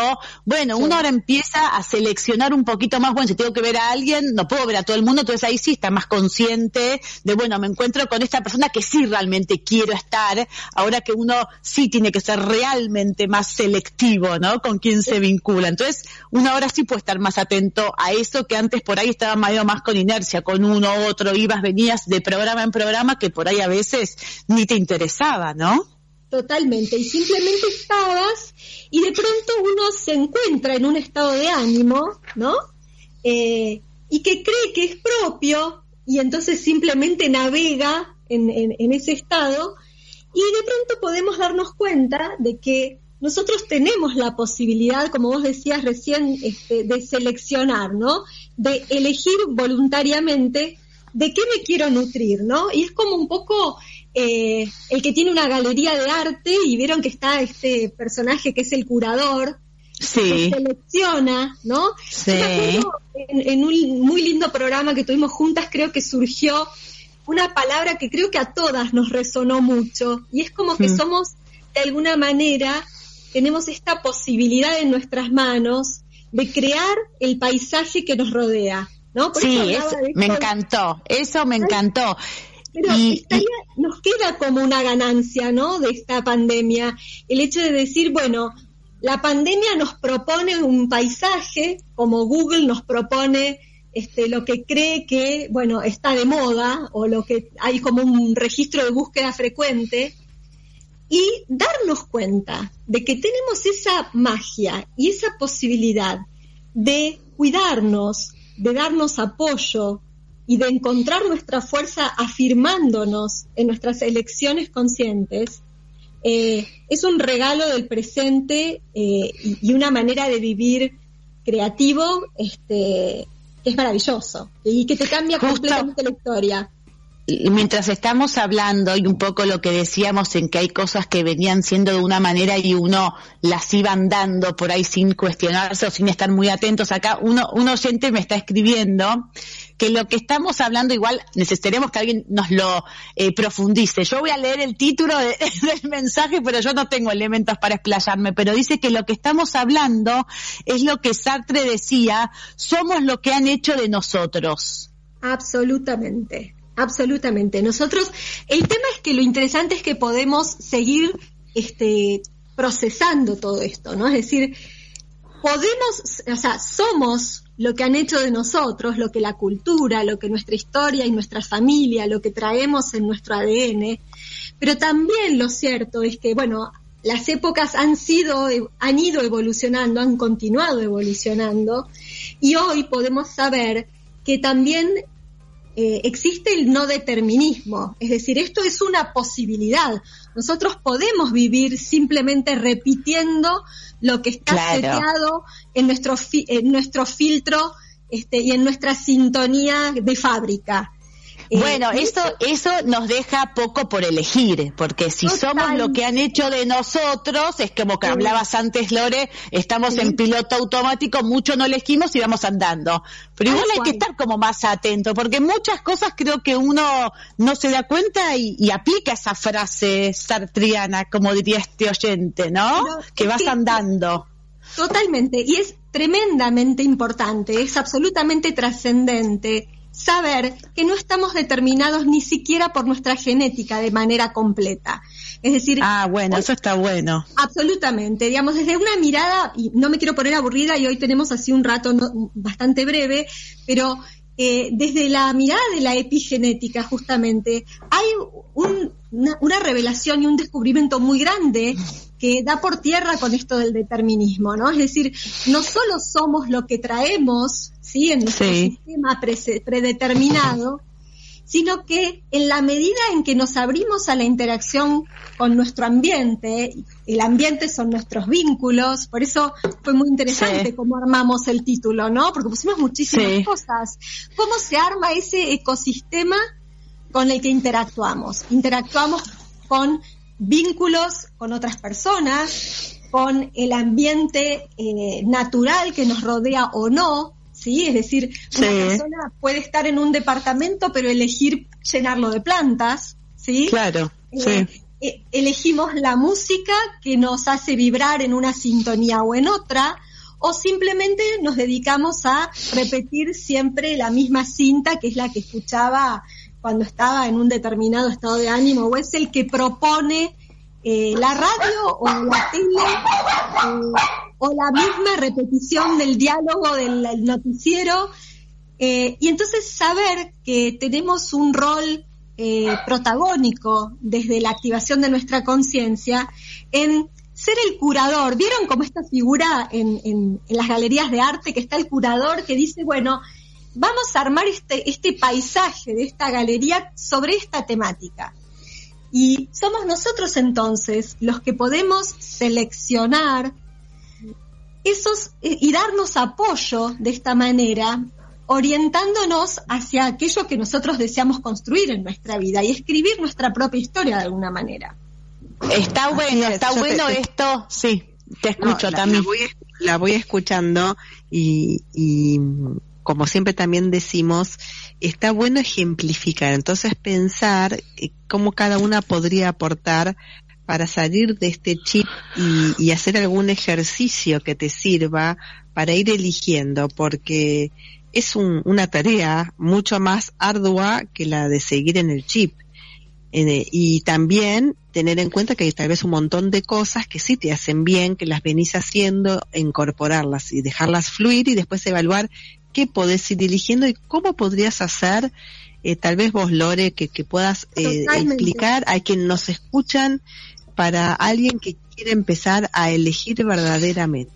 bueno, uno ahora empieza a seleccionar un poquito más, bueno, si tengo que ver a alguien, no puedo ver a todo el mundo, entonces ahí sí está más consciente de, bueno, me encuentro con esta persona que sí realmente quiero estar, ahora que uno sí tiene que ser realmente más selectivo, ¿no? Con quién se vincula. Entonces, uno ahora sí puede estar más atento a eso que antes por ahí estaba medio más con inercia, con uno otro, ibas, venías de programa en programa que por ahí a veces ni te interesaba, ¿no? Totalmente. Y simplemente estabas y de pronto uno se encuentra en un estado de ánimo, ¿no? Eh, y que cree que es propio y entonces simplemente navega en, en- en ese estado y de pronto podemos darnos cuenta de que nosotros tenemos la posibilidad, como vos decías recién, este, de seleccionar, ¿no? De elegir voluntariamente de qué me quiero nutrir, ¿no? Y es como un poco eh, el que tiene una galería de arte y vieron que está este personaje que es el curador, Sí. que selecciona, ¿no? Sí. Acuerdo en, en un muy lindo programa que tuvimos juntas, creo que surgió una palabra que creo que a todas nos resonó mucho, y es como que Mm. somos, de alguna manera, tenemos esta posibilidad en nuestras manos de crear el paisaje que nos rodea, ¿no? Por Sí, eso es- me encantó, eso me encantó. Pero nos queda como una ganancia, ¿no? De esta pandemia, el hecho de decir, bueno, la pandemia nos propone un paisaje, como Google nos propone este, lo que cree que, bueno, está de moda o lo que hay como un registro de búsqueda frecuente y darnos cuenta de que tenemos esa magia y esa posibilidad de cuidarnos, de darnos apoyo y de encontrar nuestra fuerza afirmándonos en nuestras elecciones conscientes, eh, es un regalo del presente eh, y, una manera de vivir creativo este, es maravilloso y que te cambia completamente la historia mientras estamos hablando y un poco lo que decíamos en que hay cosas que venían siendo de una manera y uno las iban dando por ahí sin cuestionarse o sin estar muy atentos acá, uno, un oyente me está escribiendo que lo que estamos hablando igual necesitaremos que alguien nos lo eh, profundice. Yo voy a leer el título <laughs> del mensaje, pero yo no tengo elementos para explayarme, pero dice que lo que estamos hablando es lo que Sartre decía, somos lo que han hecho de nosotros. Absolutamente. Absolutamente. Nosotros, el tema es que lo interesante es que podemos seguir este, procesando todo esto, ¿no? Es decir, podemos, o sea, somos lo que han hecho de nosotros, lo que la cultura, lo que nuestra historia y nuestra familia, lo que traemos en nuestro ADN, pero también lo cierto es que, bueno, las épocas han sido, han ido evolucionando, han continuado evolucionando, y hoy podemos saber que también eh, existe el no determinismo, es decir, esto es una posibilidad. Nosotros podemos vivir simplemente repitiendo lo que está seteado en nuestro, en nuestro filtro este, y en nuestra sintonía de fábrica. Eh, bueno, eso, eso nos deja poco por elegir, porque si somos lo que han hecho de nosotros, es como que hablabas antes, Lore, estamos en piloto automático, mucho no elegimos y vamos andando. Pero igual hay que estar como más atento, porque muchas cosas creo que uno no se da cuenta y, aplica esa frase sartriana, como diría este oyente, ¿no? que vas andando. Totalmente, y es tremendamente importante, es absolutamente trascendente saber que no estamos determinados ni siquiera por nuestra genética de manera completa. Es decir, ah, bueno, eso está bueno. Absolutamente, digamos, desde una mirada, y no me quiero poner aburrida y hoy tenemos así un rato bastante breve, pero eh, desde la mirada de la epigenética justamente hay una, una revelación y un descubrimiento muy grande que da por tierra con esto del determinismo, ¿no? Es decir, no solo somos lo que traemos, ¿sí? En nuestro sistema predeterminado, sino que en la medida en que nos abrimos a la interacción con nuestro ambiente, el ambiente son nuestros vínculos, por eso fue muy interesante cómo armamos el título, ¿no? Porque pusimos muchísimas cosas. ¿Cómo se arma ese ecosistema con el que interactuamos? Interactuamos con vínculos con otras personas, con el ambiente eh, natural que nos rodea o no, ¿sí? Es decir, una persona puede estar en un departamento pero elegir llenarlo de plantas, ¿sí? Claro, eh, eh, elegimos la música que nos hace vibrar en una sintonía o en otra, o simplemente nos dedicamos a repetir siempre la misma cinta que es la que escuchaba cuando estaba en un determinado estado de ánimo o es el que propone eh, la radio o la tele eh, o la misma repetición del diálogo del, noticiero. Eh, y entonces saber que tenemos un rol protagónico desde la activación de nuestra conciencia en ser el curador. ¿Vieron como esta figura en, en, las galerías de arte que está el curador que dice, bueno, vamos a armar este, este paisaje de esta galería sobre esta temática. Y somos nosotros entonces los que podemos seleccionar esos eh, y darnos apoyo de esta manera, orientándonos hacia aquello que nosotros deseamos construir en nuestra vida y escribir nuestra propia historia de alguna manera. Está bueno, está bueno esto, sí, te escucho también. La voy, escuchando y, y como siempre también decimos, está bueno ejemplificar, entonces pensar cómo cada una podría aportar para salir de este chip y, hacer algún ejercicio que te sirva para ir eligiendo, porque es una tarea mucho más ardua que la de seguir en el chip. Eh, y también tener en cuenta que hay tal vez un montón de cosas que sí te hacen bien, que las venís haciendo, incorporarlas y dejarlas fluir y después evaluar qué podés ir eligiendo y cómo podrías hacer, eh, tal vez vos, Lore, que, que puedas eh, explicar a quienes nos escuchan para alguien que quiere empezar a elegir verdaderamente.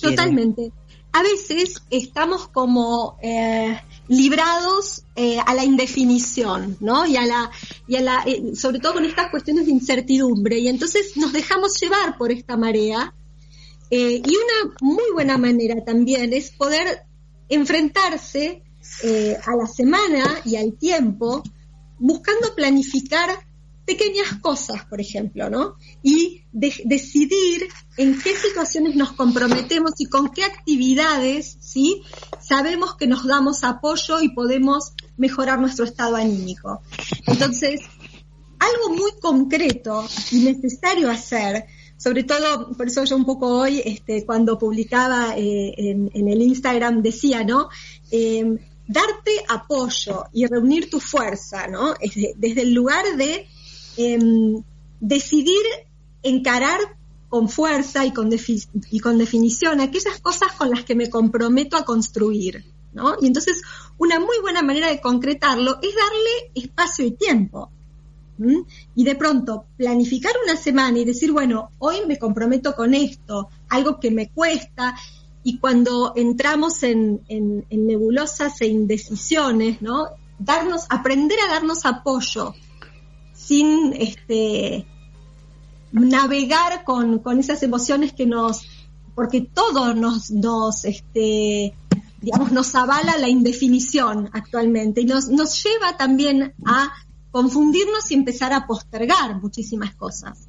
Totalmente a veces estamos como eh, librados eh, a la indefinición, ¿no? Y a la, y a la, eh, sobre todo con estas cuestiones de incertidumbre. Y entonces nos dejamos llevar por esta marea. y una muy buena manera también es poder enfrentarse a la semana y al tiempo buscando planificar pequeñas cosas, por ejemplo, ¿no? Y decidir en qué situaciones nos comprometemos y con qué actividades, ¿sí? Sabemos que nos damos apoyo y podemos mejorar nuestro estado anímico. Entonces, algo muy concreto y necesario hacer, sobre todo, por eso yo un poco hoy, este, cuando publicaba eh, en, el Instagram, decía, ¿no? Em, darte apoyo y reunir tu fuerza, ¿no? desde el lugar de Em, decidir encarar con fuerza y con, y con definición aquellas cosas con las que me comprometo a construir. ¿no? Y entonces una muy buena manera de concretarlo es darle espacio y tiempo. Y de pronto planificar una semana y decir, bueno, hoy me comprometo con esto, algo que me cuesta, y cuando entramos en, en, en nebulosas e indecisiones, ¿no? Darnos, aprender a darnos apoyo sin este, navegar con, esas emociones que nos, porque todo nos, nos, este, digamos, nos avala la indefinición actualmente y nos, nos lleva también a confundirnos y empezar a postergar muchísimas cosas.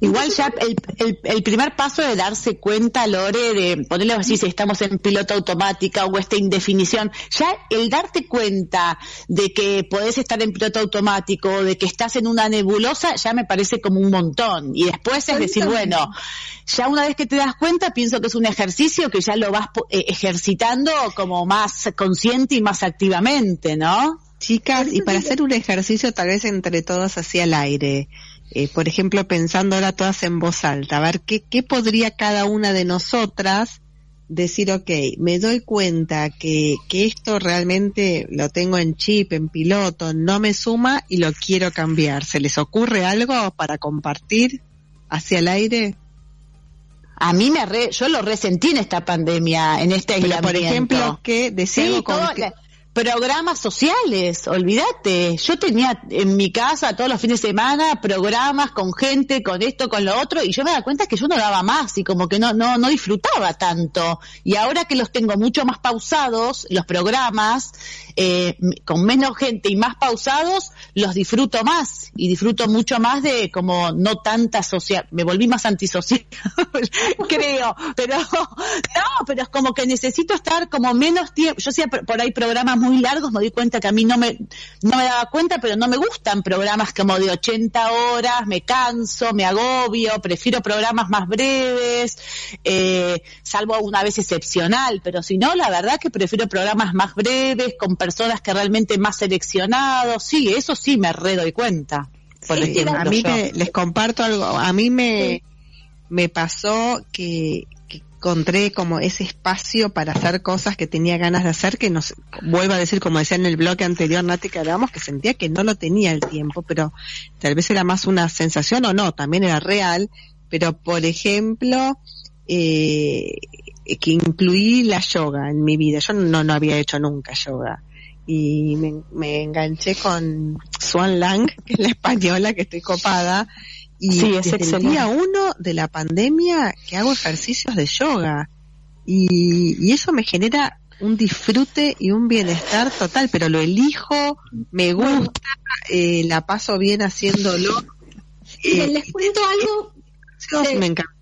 Igual ya el, el, primer paso de darse cuenta, Lore, de ponerle así si estamos en piloto automática o esta indefinición, ya el darte cuenta de que podés estar en piloto automático, de que estás en una nebulosa, ya me parece como un montón. Y después es decir, bueno, ya una vez que te das cuenta, pienso que es un ejercicio que ya lo vas eh, ejercitando como más consciente y más activamente, ¿no? Chicas, y para hacer un ejercicio tal vez entre todos hacia el aire, eh, por ejemplo, pensando ahora todas en voz alta, a ver qué, qué podría cada una de nosotras decir, ok, me doy cuenta que, que esto realmente lo tengo en chip, en piloto, no me suma y lo quiero cambiar. ¿Se les ocurre algo para compartir hacia el aire? A mí me re, yo lo resentí en esta pandemia, en este aislamiento. por ejemplo, que con programas sociales, olvídate. Yo tenía en mi casa todos los fines de semana programas con gente, con esto, con lo otro, y yo me daba cuenta que yo no daba más y como que no, no, no disfrutaba tanto. Y ahora que los tengo mucho más pausados, los programas, eh, con menos gente y más pausados, los disfruto más y disfruto mucho más de como no tanta social, me volví más antisocial, <laughs> creo, pero no, pero es como que necesito estar como menos tiempo, yo hacía por ahí programas muy largos, me di cuenta que a mí no me, no me daba cuenta, pero no me gustan programas como de 80 horas, me canso, me agobio, prefiero programas más breves, eh, salvo una vez excepcional, pero si no, la verdad que prefiero programas más breves, con personas que realmente más seleccionados, sí, eso sí me re doy cuenta. a mí les comparto algo, a mí me, me pasó que, encontré como ese espacio para hacer cosas que tenía ganas de hacer, que nos, vuelvo a decir, como decía en el bloque anterior, Nati, que hablábamos, que sentía que no lo tenía el tiempo, pero tal vez era más una sensación o no, también era real, pero por ejemplo, eh, que incluí la yoga en mi vida. Yo no, no había hecho nunca yoga. Y me, me enganché con Swan Lang, <laughs> que es la española, que estoy copada, y sí, es desde el día uno de la pandemia que hago ejercicios de yoga. Y, eso me genera un disfrute y un bienestar total, pero lo elijo, me gusta, eh, la paso bien haciéndolo. Eh, les cuento algo. me encanta.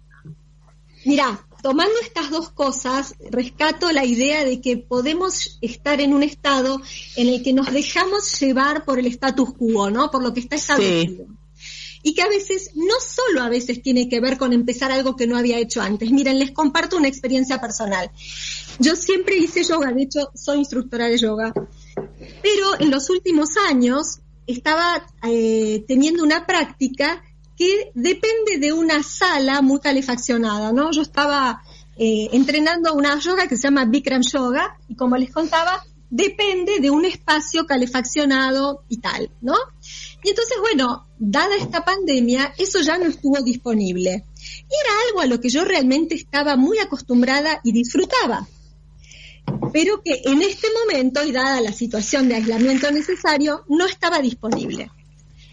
Mira, tomando estas dos cosas, rescato la idea de que podemos estar en un estado en el que nos dejamos llevar por el status quo, ¿no? Por lo que está establecido. y que a veces, no solo a veces tiene que ver con empezar algo que no había hecho antes. Miren, les comparto una experiencia personal. Yo siempre hice yoga, de hecho soy instructora de yoga, pero en los últimos años estaba eh, teniendo una práctica que depende de una sala muy calefaccionada, ¿no? Yo estaba eh, entrenando una yoga que se llama Bikram Yoga y como les contaba, depende de un espacio calefaccionado y tal, ¿no? Y entonces, bueno, dada esta pandemia, eso ya no estuvo disponible. Y era algo a lo que yo realmente estaba muy acostumbrada y disfrutaba. Pero que en este momento, y dada la situación de aislamiento necesario, no estaba disponible.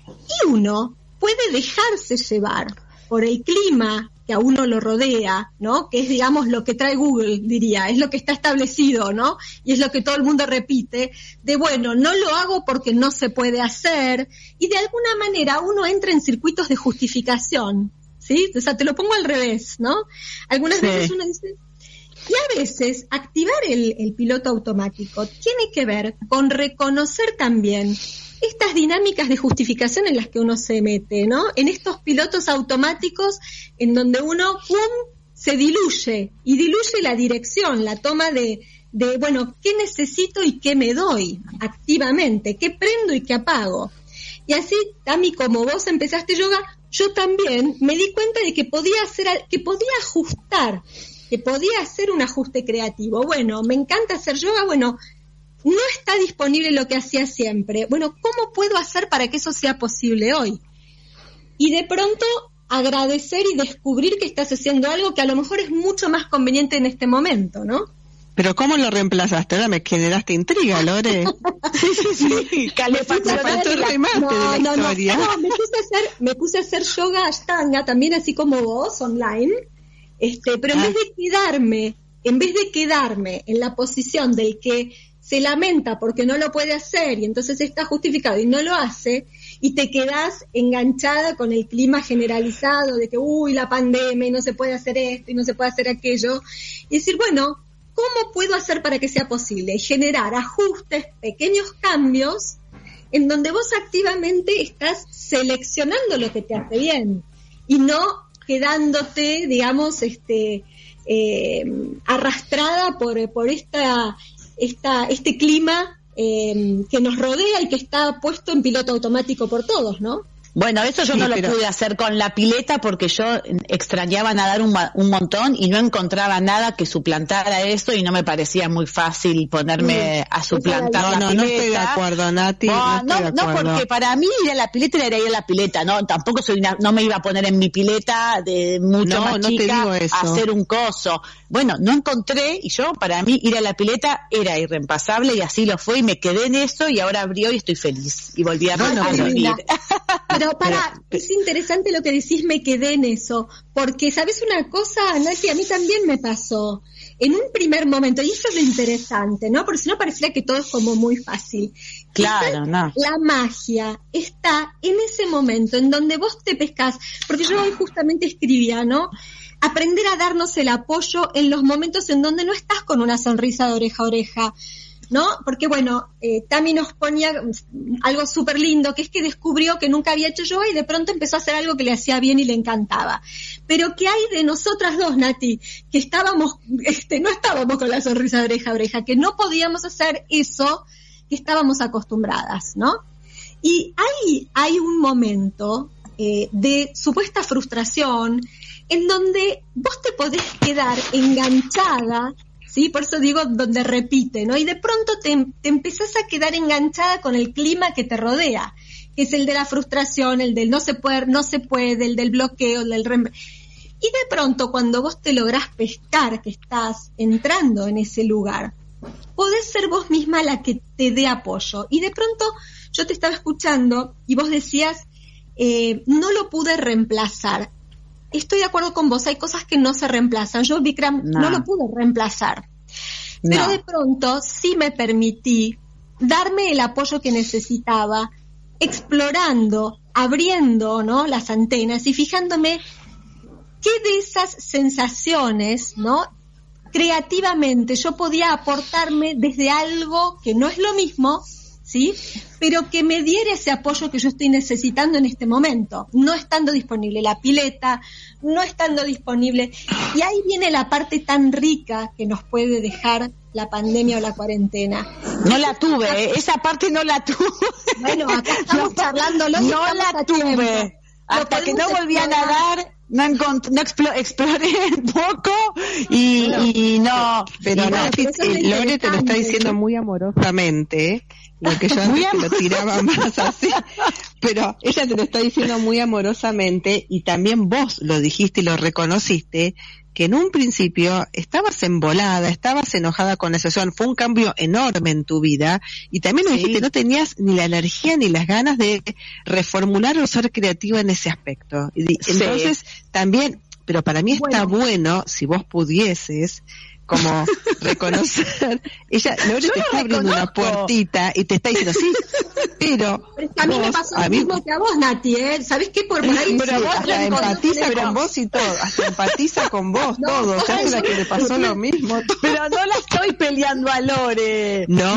Y uno puede dejarse llevar por el clima que a uno lo rodea, ¿no? Que es, digamos, lo que trae Google, diría, es lo que está establecido, ¿no? Y es lo que todo el mundo repite, de bueno, no lo hago porque no se puede hacer, y de alguna manera uno entra en circuitos de justificación, ¿sí? O sea, te lo pongo al revés, ¿no? Algunas veces uno dice, y a veces activar el, el piloto automático tiene que ver con reconocer también estas dinámicas de justificación en las que uno se mete, ¿no? En estos pilotos automáticos en donde uno ¡pum! se diluye y diluye la dirección, la toma de, de, bueno, ¿qué necesito y qué me doy activamente? ¿Qué prendo y qué apago? Y así, Tami, como vos empezaste yoga, yo también me di cuenta de que podía hacer, que podía ajustar, que podía hacer un ajuste creativo. Bueno, me encanta hacer yoga, bueno, no está disponible lo que hacía siempre. Bueno, ¿cómo puedo hacer para que eso sea posible hoy? Y de pronto agradecer y descubrir que estás haciendo algo que a lo mejor es mucho más conveniente en este momento, ¿no? Pero ¿cómo lo reemplazaste? Ahora me generaste intriga, Lore. <laughs> sí, sí, sí. No, no, no, no, me puse a hacer, me puse a hacer yoga ashtanga también así como vos, online. Este, pero en vez de quedarme, en vez de quedarme en la posición del que se lamenta porque no lo puede hacer y entonces está justificado y no lo hace, y te quedas enganchada con el clima generalizado de que, uy, la pandemia y no se puede hacer esto y no se puede hacer aquello, y decir, bueno, ¿cómo puedo hacer para que sea posible? Generar ajustes, pequeños cambios, en donde vos activamente estás seleccionando lo que te hace bien y no quedándote, digamos, este, eh, arrastrada por, por esta esta, este clima eh, que nos rodea y que está puesto en piloto automático por todos, ¿no? Bueno, eso yo no lo pude hacer con la pileta porque yo extrañaba nadar un, un, montón y no encontraba nada que suplantara eso y no me parecía muy fácil ponerme a suplantar no, la no, No, estoy de acuerdo, Nati. No, no, no, porque para mí ir a la pileta era ir a la pileta, ¿no? Tampoco soy una, no me iba a poner en mi pileta de mucho más chica a hacer un coso. Bueno, no encontré y yo, para mí, ir a la pileta era irreempasable y así lo fue y me quedé en eso y ahora abrió y estoy feliz y volví a, no, a vivir. Pero para, es interesante lo que decís, me quedé en eso, porque sabes una cosa, Nati, a mí también me pasó. En un primer momento, y eso es lo interesante, ¿no? Porque si no pareciera que todo es como muy fácil. Claro, no. La magia está en ese momento en donde vos te pescas, porque yo hoy justamente escribía, ¿no? Aprender a darnos el apoyo en los momentos en donde no estás con una sonrisa de oreja a oreja, ¿no? Porque bueno, eh, Tami nos ponía algo súper lindo, que es que descubrió que nunca había hecho yoga y de pronto empezó a hacer algo que le hacía bien y le encantaba. Pero ¿qué hay de nosotras dos, Nati? Que estábamos, <laughs> este, no estábamos con la sonrisa de oreja a oreja, que no podíamos hacer eso que estábamos acostumbradas, ¿no? Y ahí hay un momento eh, de supuesta frustración en donde vos te podés quedar enganchada ¿sí? Por eso digo donde repite, ¿no? Y de pronto te, te empezás a quedar enganchada con el clima que te rodea, que es el de la frustración, el del no se puede, no se puede, el del bloqueo, el del rem... Y de pronto cuando vos te lográs pescar que estás entrando en ese lugar, podés ser vos misma la que te dé apoyo. Y de pronto yo te estaba escuchando y vos decías, eh, no lo pude reemplazar estoy de acuerdo con vos, hay cosas que no se reemplazan. Yo Vikram no, lo pude reemplazar. Pero de pronto sí me permití darme el apoyo que necesitaba, explorando, abriendo ¿no? las antenas y fijándome qué de esas sensaciones, ¿no? creativamente yo podía aportarme desde algo que no es lo mismo, ¿sí? Pero que me diera ese apoyo que yo estoy necesitando en este momento, no estando disponible la pileta, no estando disponible. Y ahí viene la parte tan rica que nos puede dejar la pandemia o la cuarentena. No la tuve, ¿eh? esa parte no la tuve. Bueno, acá estamos <laughs> charlando. No la tuve. Hasta que no volví a nadar, no, no exploré <laughs> un poco y, no. Pero no, Lore te lo está diciendo muy amorosamente, lo que yo <laughs> antes te lo tiraba más así. Pero ella te lo está diciendo muy amorosamente y también vos lo dijiste y lo reconociste, que en un principio estabas embolada, estabas enojada con la situación, fue un cambio enorme en tu vida y también me dijiste no tenías ni la energía ni las ganas de reformular o ser creativa en ese aspecto. Y, Entonces también, pero para mí está bueno si vos pudieses como reconocer. <laughs> Ella, Lore te está abriendo una puertita y te está diciendo, sí, pero. a mí me pasó lo mismo que a vos, Nati, ¿eh? ¿Sabés qué? Por ahí. Pero vos hasta empatiza con vos y todo, hasta <laughs> empatiza con vos todo. Ya es la que le pasó lo <laughs> mismo. Pero no la estoy peleando a Lore. No,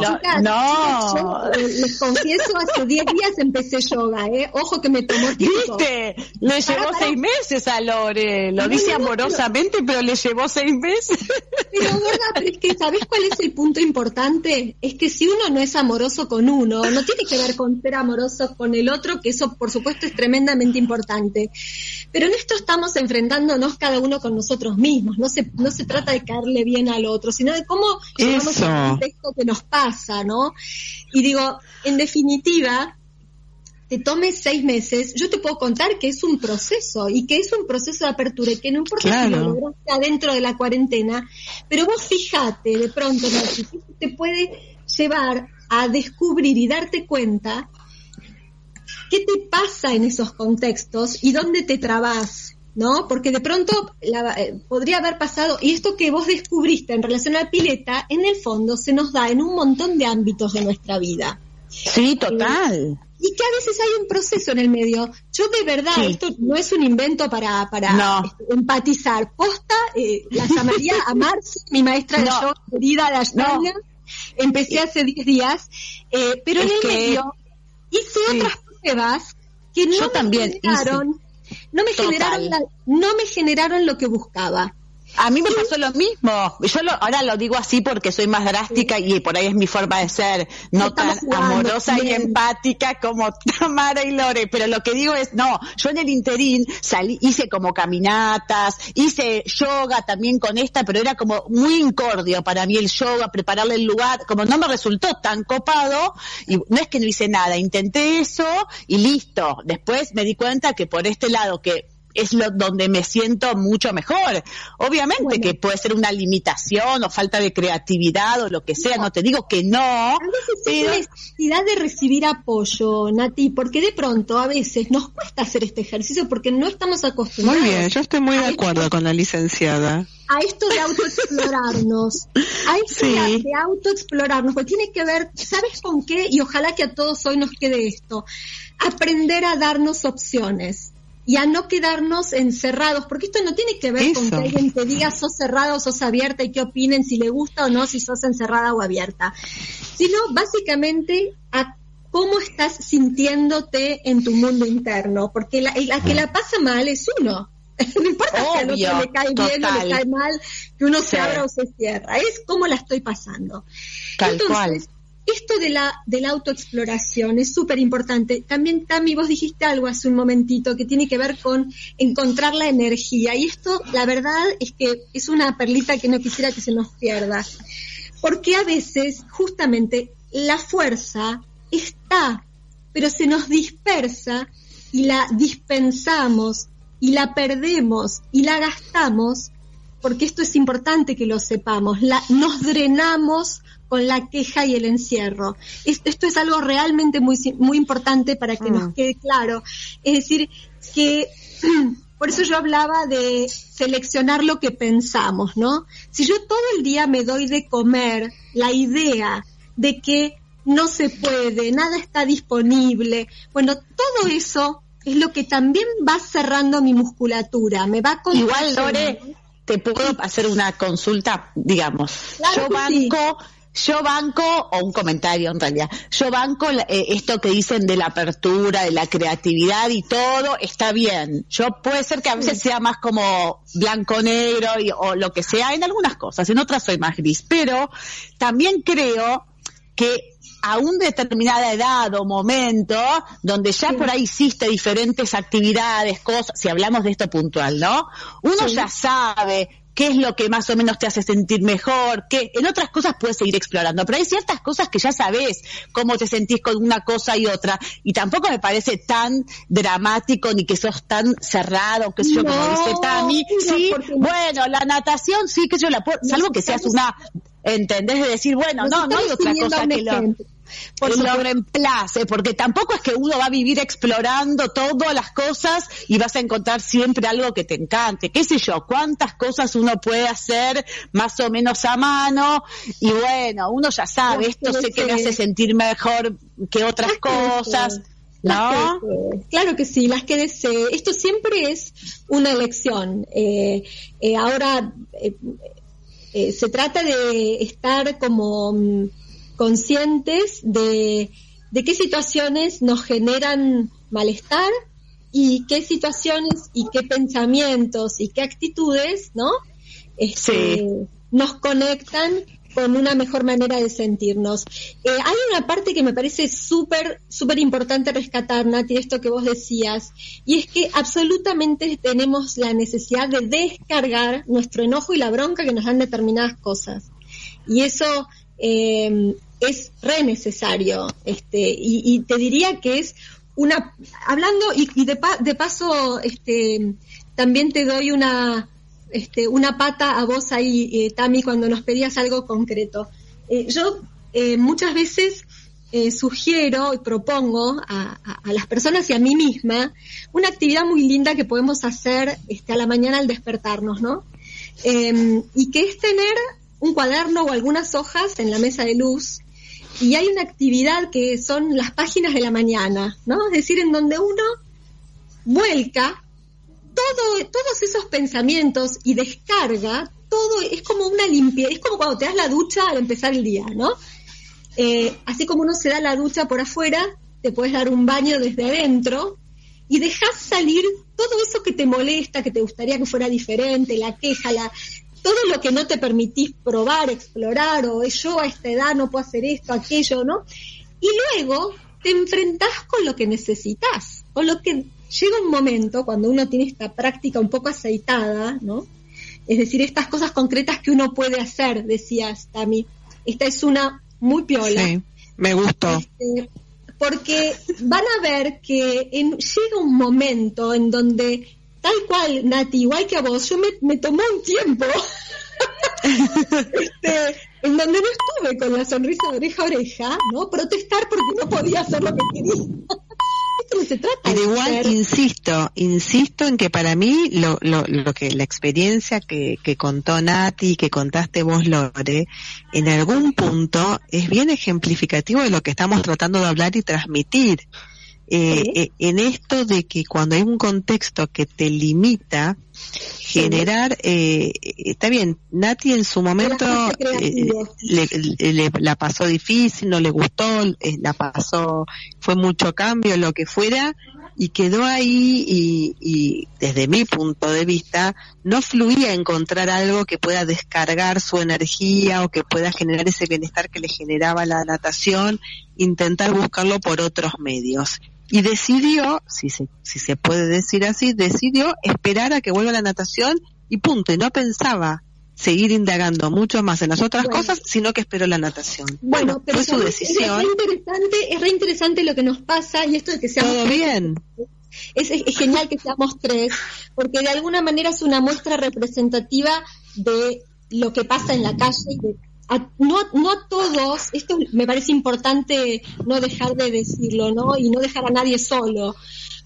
no. no. Eh, les confieso, hace 10 días empecé yoga, ¿eh? Ojo que me tomó tiempo. ¿Viste? Le llevó seis meses a Lore. Lo dice amorosamente, pero le llevó seis meses. Pero, gorda, pero es que ¿sabés cuál es el punto importante? Es que si uno no es amoroso con uno, no tiene que ver con ser amoroso con el otro, que eso por supuesto es tremendamente importante. Pero en esto estamos enfrentándonos cada uno con nosotros mismos. No se, no se trata de caerle bien al otro, sino de cómo llegamos al contexto que nos pasa, ¿no? Y digo, en definitiva, te tome seis meses, yo te puedo contar que es un proceso y que es un proceso de apertura y que no importa si lo lograste adentro de la cuarentena, pero vos fíjate de pronto, ¿no? te puede llevar a descubrir y darte cuenta qué te pasa en esos contextos y dónde te trabas, ¿no? Porque de pronto eh, podría haber pasado, y esto que vos descubriste en relación a la pileta, en el fondo se nos da en un montón de ámbitos de nuestra vida. Sí, total y que a veces hay un proceso en el medio. Yo de verdad, esto no es un invento para, para empatizar. Posta, eh, la <laughs> llamaría a Marcia, mi maestra de yoga querida de Australia. Empecé hace 10 días, eh, pero en el medio hice otras pruebas que no me generaron, no me generaron, no me generaron lo que buscaba. A mí me pasó lo mismo. Yo ahora lo digo así porque soy más drástica y por ahí es mi forma de ser, no tan amorosa y empática como <laughs> Tamara y Lore. Pero lo que digo es, no, yo en el interín salí, hice como caminatas, hice yoga también con esta, pero era como muy incordio para mí el yoga, prepararle el lugar, como no me resultó tan copado, y no es que no hice nada, intenté eso y listo. Después me di cuenta que por este lado que es lo donde me siento mucho mejor. Obviamente que puede ser una limitación o falta de creatividad o lo que sea, no, te digo que no. A veces es necesidad de recibir apoyo, Nati, porque de pronto a veces nos cuesta hacer este ejercicio porque no estamos acostumbrados. Muy bien, yo estoy muy de acuerdo con la licenciada. A esto de autoexplorarnos, <laughs> a esto de, de autoexplorarnos, porque tiene que ver, ¿sabes con qué? Y ojalá que a todos hoy nos quede esto. Aprender a darnos opciones y a no quedarnos encerrados, porque esto no tiene que ver con que alguien te diga sos cerrado o sos abierta y qué opinen si le gusta o no, si sos encerrada o abierta, sino básicamente a cómo estás sintiéndote en tu mundo interno, porque la, que la pasa mal es uno. <laughs> no importa si al otro le cae bien o le cae mal, que uno se abra o se cierra, es cómo la estoy pasando. Tal cual esto de la, de la autoexploración es súper importante. También, Tami, vos dijiste algo hace un momentito que tiene que ver con encontrar la energía. Y esto, la verdad, es que es una perlita que no quisiera que se nos pierda. Porque a veces, justamente, la fuerza está, pero se nos dispersa y la dispensamos y la perdemos y la gastamos, porque esto es importante que lo sepamos, la, nos drenamos con la queja y el encierro. Esto, es algo realmente muy, muy importante para que nos mm. quede claro. Es decir, que <clears throat> por eso yo hablaba de seleccionar lo que pensamos, ¿no? Si yo todo el día me doy de comer la idea de que no se puede, nada está disponible, bueno, todo eso es lo que también va cerrando mi musculatura, me va Igual, Lore, te puedo hacer una consulta, digamos. yo banco yo banco, o un comentario en realidad, yo banco eh, esto que dicen de la apertura, de la creatividad y todo, está bien. Yo puede ser que a veces sea más como blanco-negro o lo que sea en algunas cosas, en otras soy más gris, pero también creo que a una determinada edad o momento, donde ya por ahí hiciste diferentes actividades, cosas, si hablamos de esto puntual, ¿no? Uno ya sabe qué es lo que más o menos te hace sentir mejor, que en otras cosas puedes seguir explorando, pero hay ciertas cosas que ya sabes cómo te sentís con una cosa y otra, y tampoco me parece tan dramático ni que sos tan cerrado, que yo, como dice Tami, sí, bueno, la natación sí que yo la puedo, salvo que seas una ¿entendés? De decir, bueno, no, no hay otra cosa que lo, por lo reemplace, porque tampoco es que uno va a vivir explorando todas las cosas y vas a encontrar siempre algo que te encante. ¿Qué sé yo? ¿Cuántas cosas uno puede hacer más o menos a mano? Y bueno, uno ya sabe, esto sé que me hace sentir mejor que otras cosas. ¿No? Claro que sí, las que desee. Esto siempre es una elección. Eh, eh, ahora, eh, se trata de estar como mm, conscientes de, qué situaciones nos generan malestar y qué situaciones y qué pensamientos y qué actitudes, ¿no? Este, nos conectan con una mejor manera de sentirnos. Eh, hay una parte que me parece súper, súper importante rescatar, Nati, esto que vos decías, y es que absolutamente tenemos la necesidad de descargar nuestro enojo y la bronca que nos dan determinadas cosas. Y eso eh, es re necesario. Este, y, te diría que es una, hablando, y, de, de, paso, este, también te doy una, este, una pata a vos ahí, eh, Tami, cuando nos pedías algo concreto. Eh, yo eh, muchas veces sugiero y propongo a, las personas y a mí misma una actividad muy linda que podemos hacer este, a la mañana al despertarnos, ¿no? Em, y que es tener un cuaderno o algunas hojas en la mesa de luz y hay una actividad que son las páginas de la mañana, ¿no? Es decir, en donde uno vuelca todo, todos esos pensamientos y descarga, todo es como una limpieza, es como cuando te das la ducha al empezar el día, ¿no? Eh, así como uno se da la ducha por afuera, te puedes dar un baño desde adentro y dejas salir todo eso que te molesta, que te gustaría que fuera diferente, la queja, la, todo lo que no te permitís probar, explorar, o yo a esta edad no puedo hacer esto, aquello, ¿no? Y luego te enfrentás con lo que necesitas, con lo que llega un momento cuando uno tiene esta práctica un poco aceitada, ¿no? Es decir, estas cosas concretas que uno puede hacer, decías, Tami. Esta es una muy piola. Sí, me gustó. Este, porque van a ver que llega un momento en donde, tal cual, Nati, igual que a vos, yo me, me tomó un tiempo <laughs> este, en donde no estuve con la sonrisa de oreja a oreja, ¿no? Protestar porque no podía hacer lo que quería. Pero igual insisto, insisto en que para mí lo, lo, lo que la experiencia que, que contó Nati y que contaste vos, Lore, en algún punto es bien ejemplificativo de lo que estamos tratando de hablar y transmitir. Eh, eh, en esto de que cuando hay un contexto que te limita, generar, eh, está bien, Nati en su momento le, la pasó difícil, no le gustó, la pasó, fue mucho cambio, lo que fuera, y quedó ahí y, y, desde mi punto de vista no fluía encontrar algo que pueda descargar su energía o que pueda generar ese bienestar que le generaba la natación, intentar buscarlo por otros medios y decidió, si se, si se puede decir así, decidió esperar a que vuelva la natación y punto, y no pensaba seguir indagando mucho más en las otras cosas, sino que esperó la natación. Bueno, pero fue su decisión. Es reinteresante, es reinteresante lo que nos pasa y esto de que seamos todo bien. Es, es, genial que seamos tres, porque de alguna manera es una muestra representativa de lo que pasa en la calle y de no, no a todos, esto me parece importante no dejar de decirlo, ¿no? Y no dejar a nadie solo,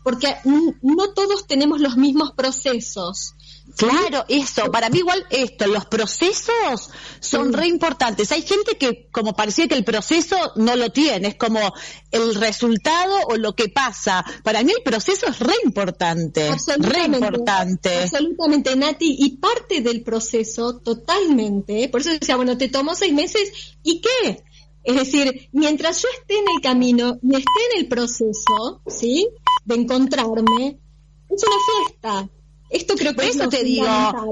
porque no todos tenemos los mismos procesos. Claro, eso, para mí igual esto, los procesos son re importantes. Hay gente que como parecía que el proceso no lo tiene, es como el resultado o lo que pasa. Para mí el proceso es re importante, re importante. Absolutamente, Nati, y parte del proceso totalmente, por eso decía, bueno, te tomó seis meses, ¿y qué? Es decir, mientras yo esté en el camino y esté en el proceso, ¿sí? De encontrarme, es una fiesta esto creo que eso te digo,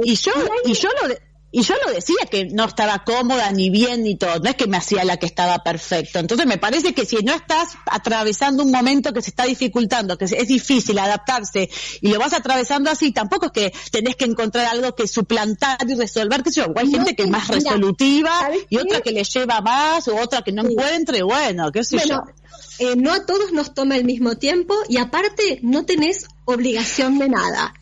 y yo, y yo lo, y yo lo decía que no estaba cómoda ni bien ni todo, no es que me hacía la que estaba perfecto. Entonces me parece que si no estás atravesando un momento que se está dificultando, que es difícil adaptarse y lo vas atravesando así, tampoco es que tenés que encontrar algo que suplantar y resolver, que yo, hay gente que es más resolutiva y otra que le lleva más o otra que no encuentre, bueno, qué sé yo. Eh, no a todos nos toma el mismo tiempo y aparte no tenés obligación de nada.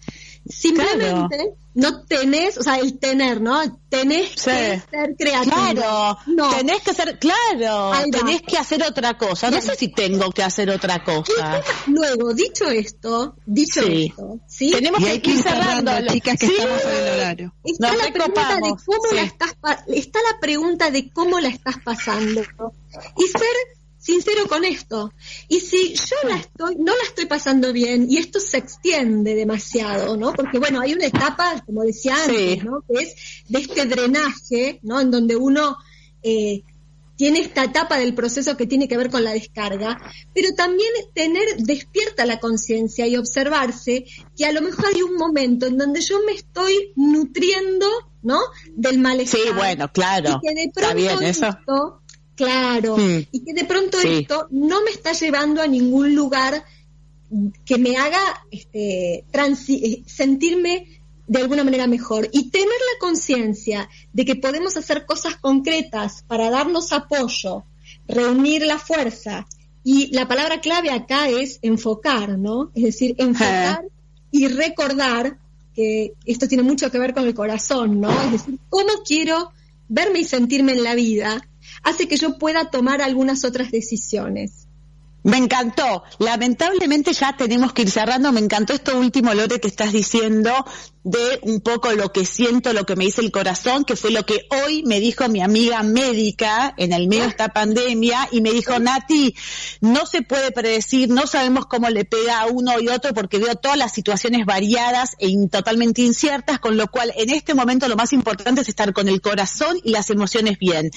Simplemente no tenés, o sea, el tener, ¿no? Tenés que ser creativo. Claro, no. tenés que ser, claro, tenés que hacer otra cosa. No sé si tengo que hacer otra cosa. Luego, dicho esto, dicho esto, ¿sí? Tenemos que ir cerrando, chicas, que estamos en el horario. Está la pregunta de cómo la estás, está la pregunta de cómo la estás pasando. Y ser sincero con esto. Y si yo la estoy, no la estoy pasando bien y esto se extiende demasiado, ¿no? Porque bueno, hay una etapa, como decía antes, ¿no? Que es de este drenaje, ¿no? En donde uno eh, tiene esta etapa del proceso que tiene que ver con la descarga, pero también tener despierta la conciencia y observarse que a lo mejor hay un momento en donde yo me estoy nutriendo, ¿no? Del malestar. Sí, bueno, claro. Y que de pronto bien, esto Claro, hmm. y que de pronto esto no me está llevando a ningún lugar que me haga este, eh, sentirme de alguna manera mejor y tener la conciencia de que podemos hacer cosas concretas para darnos apoyo, reunir la fuerza y la palabra clave acá es enfocar, ¿no? Es decir, enfocar y recordar que esto tiene mucho que ver con el corazón, ¿no? Es decir, cómo quiero verme y sentirme en la vida hace que yo pueda tomar algunas otras decisiones. Me encantó. Lamentablemente ya tenemos que ir cerrando. Me encantó esto último, Lore, que estás diciendo de un poco lo que siento, lo que me dice el corazón, que fue lo que hoy me dijo mi amiga médica en el medio de esta pandemia y me dijo, Nati, no se puede predecir, no sabemos cómo le pega a uno y otro porque veo todas las situaciones variadas e totalmente inciertas, con lo cual en este momento lo más importante es estar con el corazón y las emociones bien.